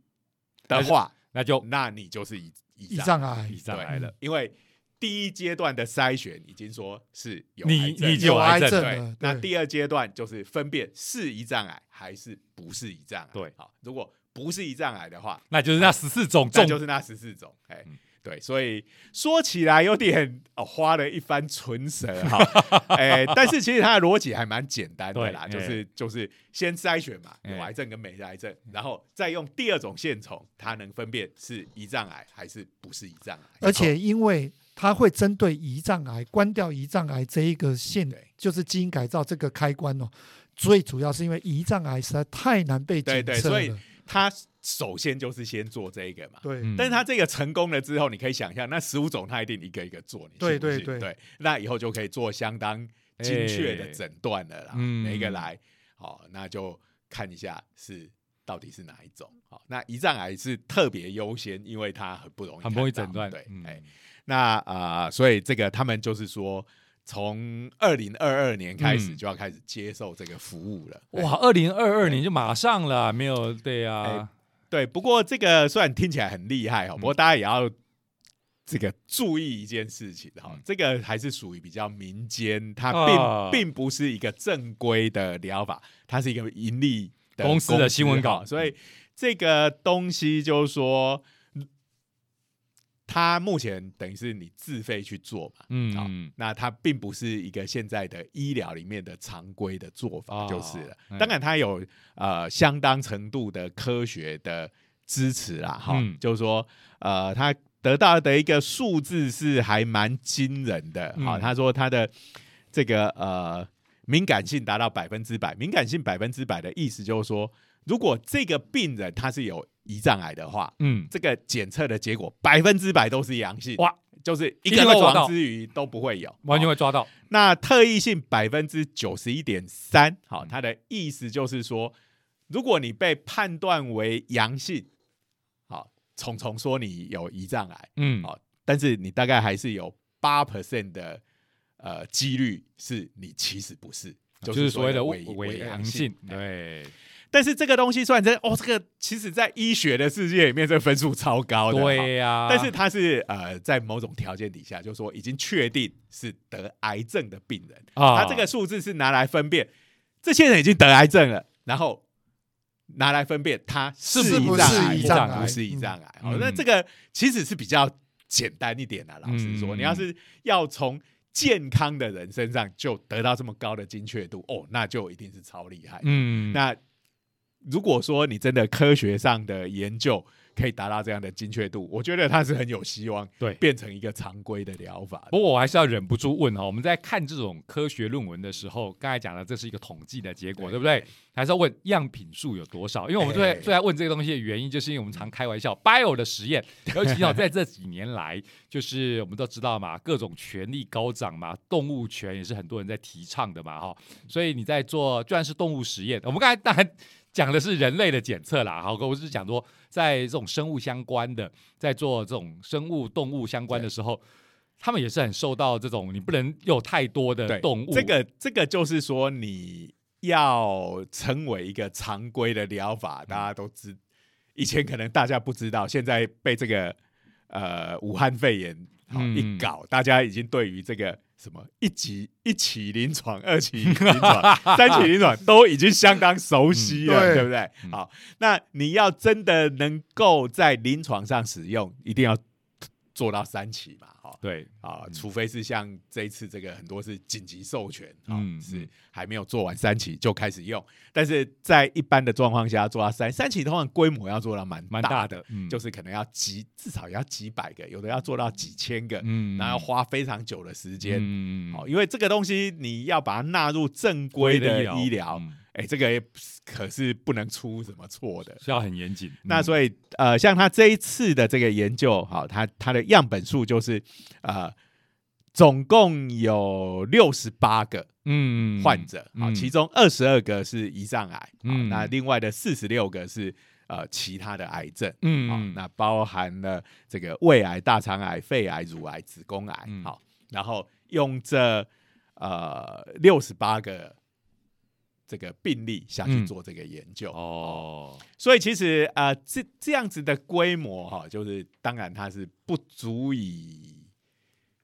的话，那就那你就是胰胰胰脏癌胰脏癌了，因为第一阶段的筛选已经说是有你有有癌癌症对，，对。那第二阶段就是分辨是胰脏癌还是不是胰脏癌。对。好，如果不是胰脏癌的话，那就是那十四种那就是那十四种。哎。嗯，对，所以说起来有点哦，花了一番唇舌哈。哎，但是其实它的逻辑还蛮简单的啦，就是就是先筛选嘛，有哎癌症跟没癌症，然后再用第二种线虫，它能分辨是胰脏癌还是不是胰脏癌。而且因为它会针对胰脏癌关掉胰脏癌这一个线对，就是基因改造这个开关哦。最主要是因为胰脏癌实在太难被对检测对所以了，它首先就是先做这个嘛。但是他这个成功了之后，你可以想象，那十五种他一定一个一个做，你信不对对对对，那以后就可以做相当精确的诊断了啦。嗯每一个来，好，那就看一下是到底是哪一种。好，那胰脏癌是特别优先，因为它很不容易很不容易诊断，对，嗯哎，那啊、呃所以这个他们就是说，从二零二二年开始嗯。就要开始接受这个服务了。哎哇，二零二二年就马上了，没有对啊。哎，对，不过这个虽然听起来很厉害哈，嗯。不过大家也要这个注意一件事情哈嗯，这个还是属于比较民间，它并、啊。并不是一个正规的疗法，它是一个盈利的公司的新闻稿。所以这个东西就是说。它目前等于是你自费去做嘛，好嗯，那它并不是一个现在的医疗里面的常规的做法，哦就是了。嗯当然，它有呃相当程度的科学的支持啦，哈、嗯就是说呃，他得到的一个数字是还蛮惊人的。好、嗯他说他的这个呃敏感性达到百分之百，敏感性百分之百的意思就是说，如果这个病人他是有胰脏癌的话，嗯，这个检测的结果百分之百都是阳性，哇，就是一一个漏网定会抓到。之鱼都不会有，完全好会抓到，那特异性百分之九十一点三，好，嗯。它的意思就是说，如果你被判断为阳性，好，虫虫说你有胰脏癌，嗯，好，但是你大概还是有八 percent 的呃几率是你其实不是，就是所谓的伪伪阳阳性，哎。对但是这个东西虽然在哦，这个其实在医学的世界里面，这个分数超高的，对呀，但是它是呃，在某种条件底下，就是说已经确定是得癌症的病人，啊。他这个数字是拿来分辨这些人已经得癌症了，然后拿来分辨他是是不胰脏癌是胰脏癌？不是胰脏癌。嗯。哦，那这个其实是比较简单一点的、老实说，嗯。你要是要从健康的人身上就得到这么高的精确度，哦，那就一定是超厉害。嗯，那如果说你真的科学上的研究可以达到这样的精确度，我觉得它是很有希望对变成一个常规的疗法。不过我还是要忍不住问哈，我们在看这种科学论文的时候，刚才讲了这是一个统计的结果，对不对？还是要问样品数有多少？因为我们最哎最爱问这个东西的原因，就是因为我们常开玩笑，bio 的实验，尤其哦在这几年来，就是我们都知道嘛，各种权力高涨嘛，动物权也是很多人在提倡的嘛，哈。所以你在做，就算是动物实验，我们刚才当然讲的是人类的检测啦，好，我只是讲说，在这种生物相关的，在做这种生物动物相关的时候。他们也是很受到这种你不能有太多的对动物，这个这个就是说你要成为一个常规的疗法，大家都知，以前可能大家不知道，现在被这个呃武汉肺炎好、嗯。一搞，大家已经对于这个什么一级一期临床、二期临床、三期临床都已经相当熟悉了，嗯。对。对不对？嗯。好，那你要真的能够在临床上使用，一定要做到三期嘛，哈、对，啊，除非是像这一次这个很多是紧急授权，啊、嗯是嗯。还没有做完三期就开始用，但是在一般的状况下做到三三期，通常规模要做到蛮蛮大的，嗯。就是可能要几至少也要几百个，有的要做到几千个，嗯然后要花非常久的时间。嗯好，因为这个东西你要把它纳入正规的医疗，嗯哎、这个也可是不能出什么错的。是要很严谨。嗯那所以呃，像他这一次的这个研究，好，他他的样本数就是呃，总共有六十八个嗯患者，好，嗯其中二十二个是胰脏癌，那另外的四十六个是呃其他的癌症，好，嗯嗯那包含了这个胃癌、大肠癌、肺癌、乳癌、子宫癌，嗯好，然后用这呃六十八个。这个病例下去嗯。做这个研究，哦，所以其实呃，这这样子的规模哈，就是当然它是不足以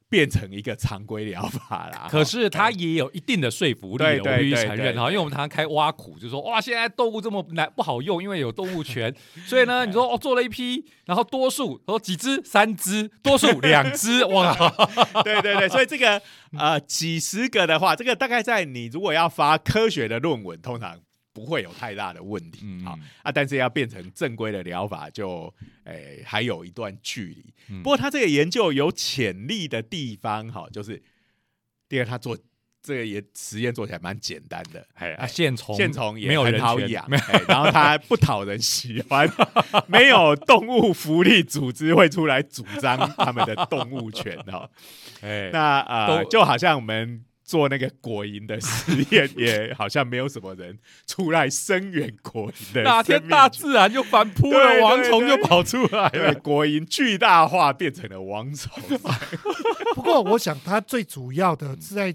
变成一个常规疗法啦。可是它也有一定的说服力我必须对对承认哈，对。因为我们常常开挖苦，就说哇，现在动物这么难不好用，因为有动物权，所以呢，你说哦做了一批，然后多数说几只三只，多数两只，哇，对对对，所以这个呃几十个的话，这个大概在你如果要发科学的论文，通常不会有太大的问题。嗯好啊，但是要变成正规的疗法就，诶还有一段距离。嗯不过他这个研究有潜力的地方，哈，就是第二，他做这个也实验做起来蛮简单的，哎啊，线虫线虫也没有人权很好养，然后它不讨人喜欢，没有动物福利组织会出来主张他们的动物权哦。哎，那呃，就好像我们做那个果蝇的实验，也好像没有什么人出来声援果蝇的哪天大自然就反扑了，王虫就跑出来了。果蝇巨大化变成了王虫，不过我想它最主要的是在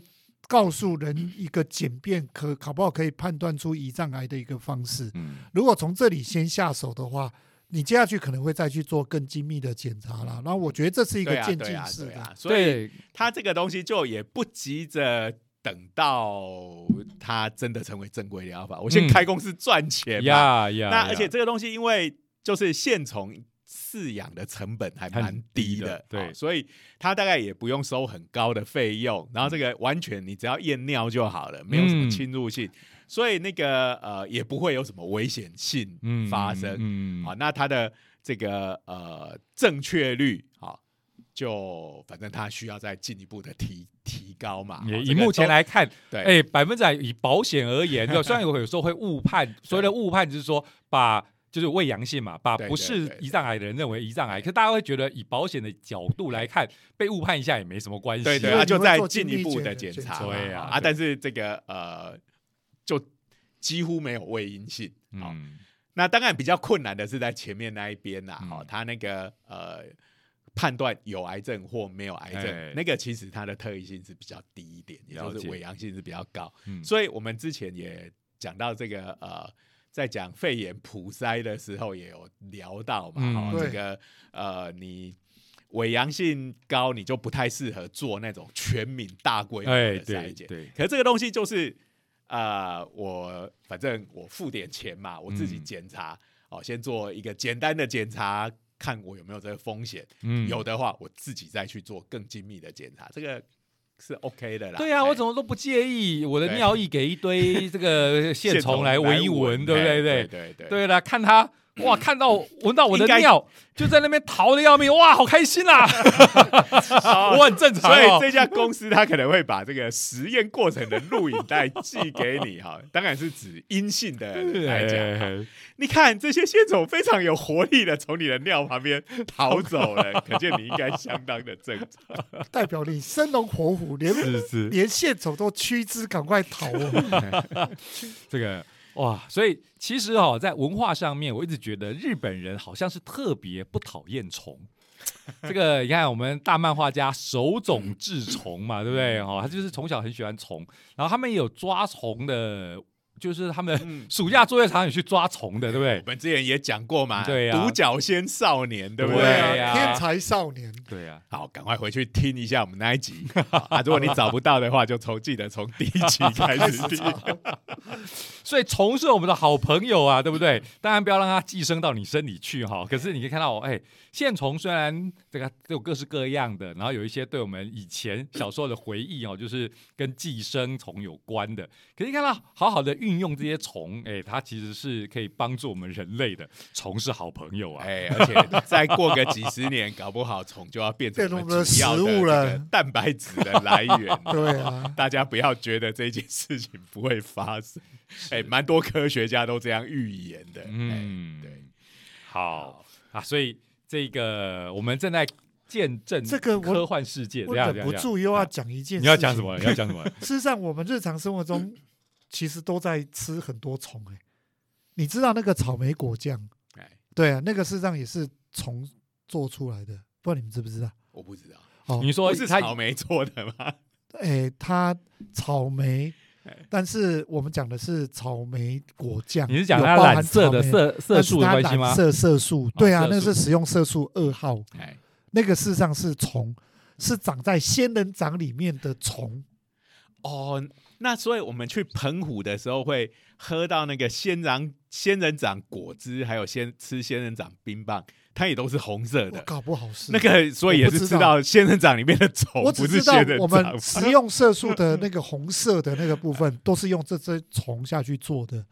告诉人一个简便可考不好可以判断出胰脏癌的一个方式。嗯，如果从这里先下手的话，你接下去可能会再去做更精密的检查啦。那我觉得这是一个渐进式啊，所以对，它这个东西就也不急着等到它真的成为正规疗法，我先嗯开公司赚钱嘛。那而且这个东西因为就是线虫饲养的成本还蛮低的低的，对哦所以它大概也不用收很高的费用，然后这个完全你只要验尿就好了，没有什么嗯侵入性，所以那个呃也不会有什么危险性嗯发生。嗯，好，那它的这个呃正确率好。就反正它需要再进一步的提提高嘛。以目前都来看，对，哎，百分之百以保险而言，就虽然有有时候会误判，所谓的误判就是说把。就是胃阳性嘛，把对对不是对胰脏癌的人认为胰脏癌，可是大家会觉得以保险的角度来看，被误判一下也没什么关系。啊，就再进一步的检查嘛，检查啊，啊但是这个呃，就几乎没有胃阴性。好、嗯，那当然比较困难的是在前面那一边呐，嗯好、他那个呃判断有癌症或没有癌症，哎那个其实它的特异性是比较低一点，也就是伪阳性是比较高。嗯所以我们之前也讲到这个呃，在讲肺炎普筛的时候也有聊到嘛，嗯哦，这个呃你。伪阳性高，你就不太适合做那种全民大规模哎，的筛检。可是这个东西就是，呃，我反正我付点钱嘛，我自己嗯。检查，哦，先做一个简单的检查，看我有没有这个风险，嗯。有的话，我自己再去做更精密的检查，这个是 OK 的啦。对呀、哎。我怎么都不介意我的尿液给一堆这个 线虫来闻一闻，对不对？哎对对。对对。对了，看他哇，看到闻到我的尿，就在那边逃的要命，哇，好开心啊！我很正常、所以哦，这家公司它可能会把这个实验过程的录影带寄给你哈，当然是指阴性的来讲。哎你看这些线虫非常有活力的从你的尿旁边逃走了，可见你应该相当的正常。代表你生龙活虎，连是是连线虫都趋之赶快逃哦。这个哇，所以其实哦，在文化上面，我一直觉得日本人好像是特别不讨厌虫。这个你看，我们大漫画家手冢治虫嘛，对不对？哦，他就是从小很喜欢虫，然后他们也有抓虫的，就是他们嗯暑假作业常常有去抓虫的，对不对我？们之前也讲过嘛，对呀独角仙少年，对不对天才少年，对呀、好，赶快回去听一下我们那一集 啊！如果你找不到的话，就从记得从第一集开始听。所以虫是我们的好朋友啊，对不对？当然不要让它寄生到你身体去哈。可是你可以看到，哎，线虫虽然这个都有各式各样的，然后有一些对我们以前小时候的回忆哦，就是跟寄生虫有关的。可是你看到好好的运用这些虫，哎，它其实是可以帮助我们人类的。虫是好朋友啊。哎，而且再过个几十年，搞不好虫就要变成我我们的食物了蛋白质的来源。对啊，大家不要觉得这件事情不会发生，哎，蛮多科学家都这样预言的。嗯，嗯，对，好啊，所以这个我们正在见证这个科幻世界，我这样忍不。这样住又要讲一件事，你要讲什？么？你要讲什么？事实上，我们日常生活中 其实都在吃很多虫哎、你知道那个草莓果酱？哎，对啊，那个事实上也是虫做出来的，不知道你们知不知道？我不知道，哦，你说不是它草莓做的吗？哎，它草莓哎，但是我们讲的是草莓果酱，你是讲它染色的色色素的关系吗？色色素，对啊，那是食用色素二号，哎，那个事实上是虫，是长在仙人掌里面的虫。哦，那所以我们去澎湖的时候会喝到那个仙人仙人掌果汁，还有仙吃仙人掌冰棒，它也都是红色我的。搞不好是那个，所以也是知道仙人掌里面的虫我不只知道是仙人我。们食用色素的那个红色的那个部分，都是用这只虫下去做的。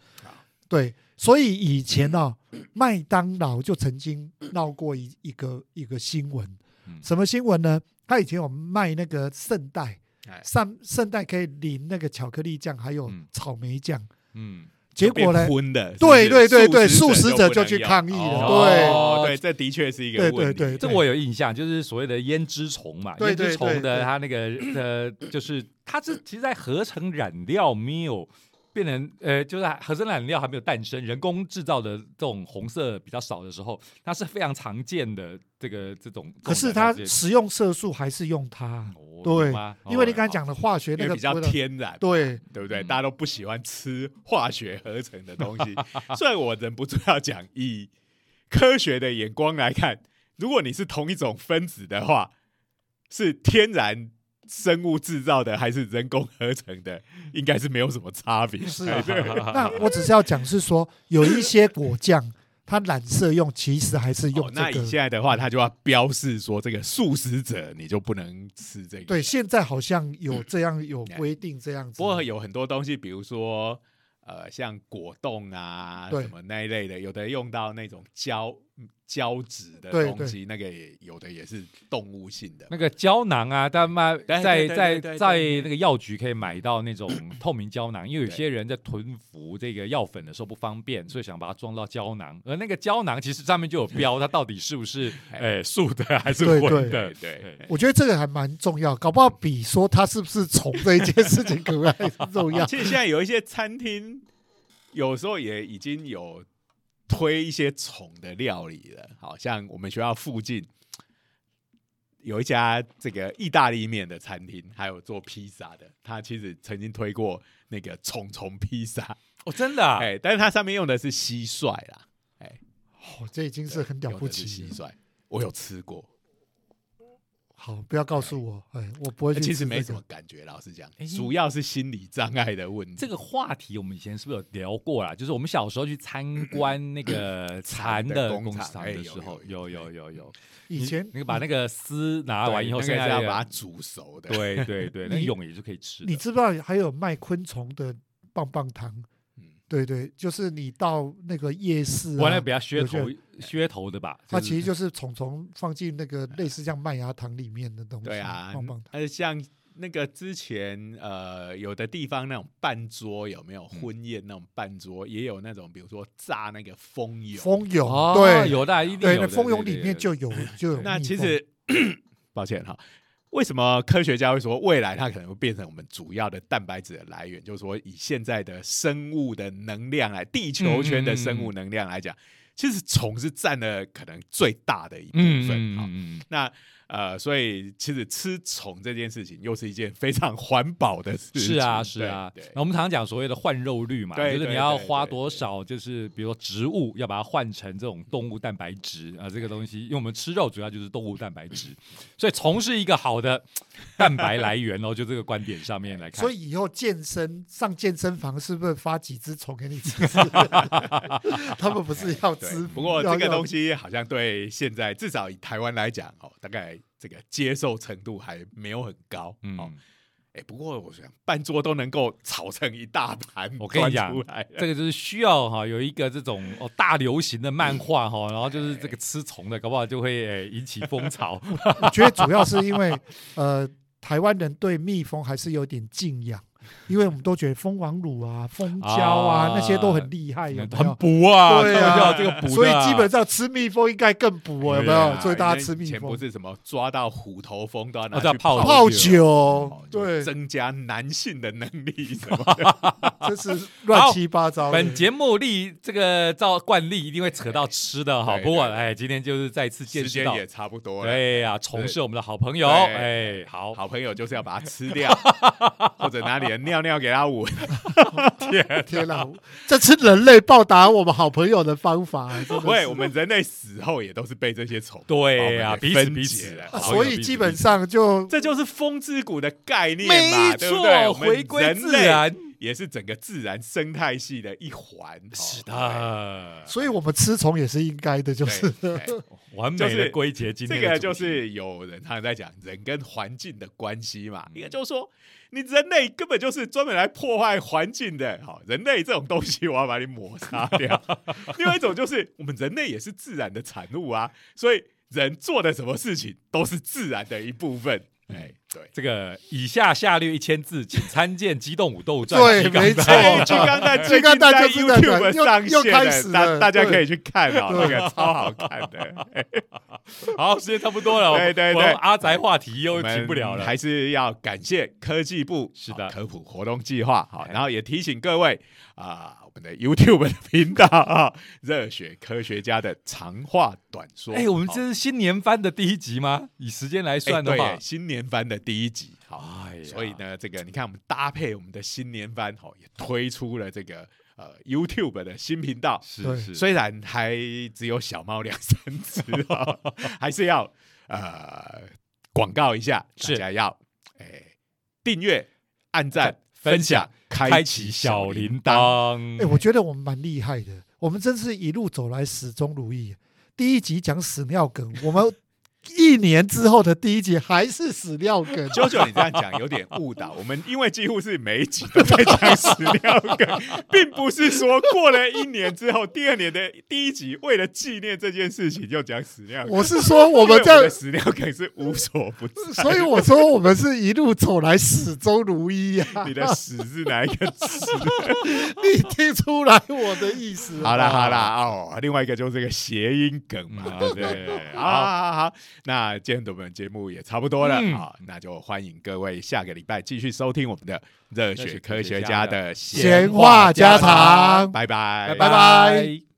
对，所以以前啊、麦当劳就曾经闹过一一个一个新闻嗯，什么新闻呢？他以前有卖那个圣代，哎圣圣代可以淋那个巧克力酱，还有嗯草莓酱。嗯，结果呢昏？的，对对对对素素食者就去抗议了哦对对，这的确是一个对问题。对对这个我有印象，就是所谓的胭脂虫嘛，对胭脂虫对对对的它那个呃，就是它是其实在合成染料没有变成呃，就是合成染料还没有诞生，人工制造的这种红色比较少的时候，它是非常常见的这个这种。可是它它食用色素还是用它，哦对吗因为你刚才哦讲的化学那个比较天然，对，对不对？嗯大家都不喜欢吃化学合成的东西，所以我忍不住要讲，以科学的眼光来看，如果你是同一种分子的话，是天然生物制造的还是人工合成的，应该是没有什么差别。是啊哎对 那我只是要讲是说，有一些果酱它染色用，其实还是用哦，那这个。以现在的话，它就要标示说，这个素食者你就不能吃这个。对，现在好像有这样有规定这样子。不过有很多东西，比如说呃，像果冻啊什么那一类的，有的用到那种胶胶质的对东西，那个也有的也是动物性的。那个胶囊啊，但卖在在在那个药局可以买到那种 透明胶囊，因为有些人在囤服这个药粉的时候不方便，所以想把它装到胶囊。而那个胶囊其实上面就有标，它到底是不是 哎诶素的还是荤的？对对，我觉得这个还蛮重要，搞不好比说它是不是虫这一件事情可能还重要。其实现在有一些餐厅，有时候也已经有推一些宠的料理了。好像我们学校附近有一家这个意大利面的餐厅，还有做披萨的，他其实曾经推过那个虫虫披萨，哦，真的、啊？哎，但是它上面用的是蟋蟀啦，哎哦，这已经是很了不起了。蟋蟀，我有吃过，好，不要告诉我，哎，我不会其实没。什么感觉，老实讲哎，主要是心理障碍的问题。这个话题我们以前是不是有聊过啦？就是我们小时候去参观那个 蚕的的工工厂的时候，有有有有有。以前那个把那个丝拿完以后，现在要把它煮熟的，对对对，那你蛹也是可以吃。你知不知道还有卖昆虫的棒棒糖？嗯对对，就是你到那个夜市啊完了，比较噱头噱头的吧？它其实就 是虫虫放进那个类似像麦芽糖里面的东西。对啊棒棒糖。，呃，像那个之前呃，有的地方那种半桌有没有嗯婚宴那种半桌，也有那种比如说炸那个蜂蛹。蜂蛹，哦，对有的啊，一定，有蜂蛹对里面就有就有。那其实，抱歉哈，为什么科学家会说未来它可能会变成我们主要的蛋白质的来源？就是说，以现在的生物的能量来，地球圈的生物能量来讲，其实虫是占了可能最大的一部嗯分。嗯，那呃，所以其实吃虫这件事情又是一件非常环保的事情。是啊是啊那我们常常讲所谓的换肉率嘛，就是你要花多少，就是比如说植物要把它换成这种动物蛋白质啊，这个东西，因为我们吃肉主要就是动物蛋白质，所以虫是一个好的蛋白来源哦，就这个观点上面来看。所以以后健身上健身房是不是发几只虫给你吃？他们不是要吃？不过这个东西西好像对现在至少以台湾来讲哦，大概这个接受程度还没有很高。嗯哦，哎，不过我想半桌都能够炒成一大盘，我跟你讲出来这个就是需要哈有一个这种哦大流行的漫画哈，然后就是这个吃虫的，搞不好就会呃引起风潮。我觉得主要是因为呃，台湾人对蜜蜂还是有点敬仰，因为我们都觉得蜂王乳啊、蜂胶啊啊那些都很厉害，有没很有？补啊，对啊，这个补啊，所以基本上吃蜜蜂应该更补哦，有没有？所以大家吃蜜蜂前不是什么抓到虎头蜂都要拿去泡泡酒对，增加男性的能力什么的。这是乱七八糟。本节目例这个照惯例一定会扯到吃的哈，不过哎，今天就是再次见识到，时间也差不多了。对呀，虫是我们的好朋友，哎，好，好朋友就是要把它吃掉，或者拿你的尿尿给他闻。天 天哪，这是人类报答我们好朋友的方法，不会，我们人类死后也都是被这些虫对呀，彼此彼此所以基本上就这就是风之谷的概念没嘛，对不对？错，我们回归自然，也是整个自然生态系的一环。是哦，的，所以我们吃虫也是应该的，就是完美的就是归结今天这个就是有人常常在讲人跟环境的关系嘛，一个就是说你人类根本就是专门来破坏环境的，好，人类这种东西我要把你抹杀掉。另外一种就是我们人类也是自然的产物啊，所以人做的什么事情都是自然的一部分。哎，对。这个以下下略一千字，请参见《机动武斗传》对没错金刚蛋金刚蛋就是在讲 YouTube 又上线又开始了，大大家可以去看啊，那个超好看的。好，时间差不多了，对对对我们阿宅话题又停不了了，还是要感谢科技部是的科普活动计划好，哎然后也提醒各位啊，我们的 YouTube 的频道啊，热血科学家的长话短说。哎，我们好。这是新年番的第一集吗？以时间来哎算的话。对，新年番的第一集好，哎所以呢，这个你看我们搭配我们的新年番好，也推出了这个呃 YouTube 的新频道。对。是。是，虽然还只有小猫两三只啊，还是要呃广告一下，是。大家要哎订阅、按赞、分分享、开启小铃。铛。哎、我觉得我们蛮厉害的，我们真是一路走来始终如一。第一集讲屎尿梗，我们一年之后的第一集还是屎尿梗。九九，你这样讲有点误导我们，因为几乎是每一集都在讲屎尿梗，并不是说过了一年之后，第二年的第一集为了纪念这件事情就讲屎尿梗。我是说我我们这的，屎尿梗是无所不在。所以我说我们是一路走来始终如一呀、你的屎是哪一个屎？你听出来我的意思？好啦好啦哦，另外一个就是这个谐音梗嘛，嗯对，好好好好，那今天的我们节目也差不多了嗯。啊，那就欢迎各位下个礼拜继续收听我们的热血科学家的闲话家常，拜拜拜。拜拜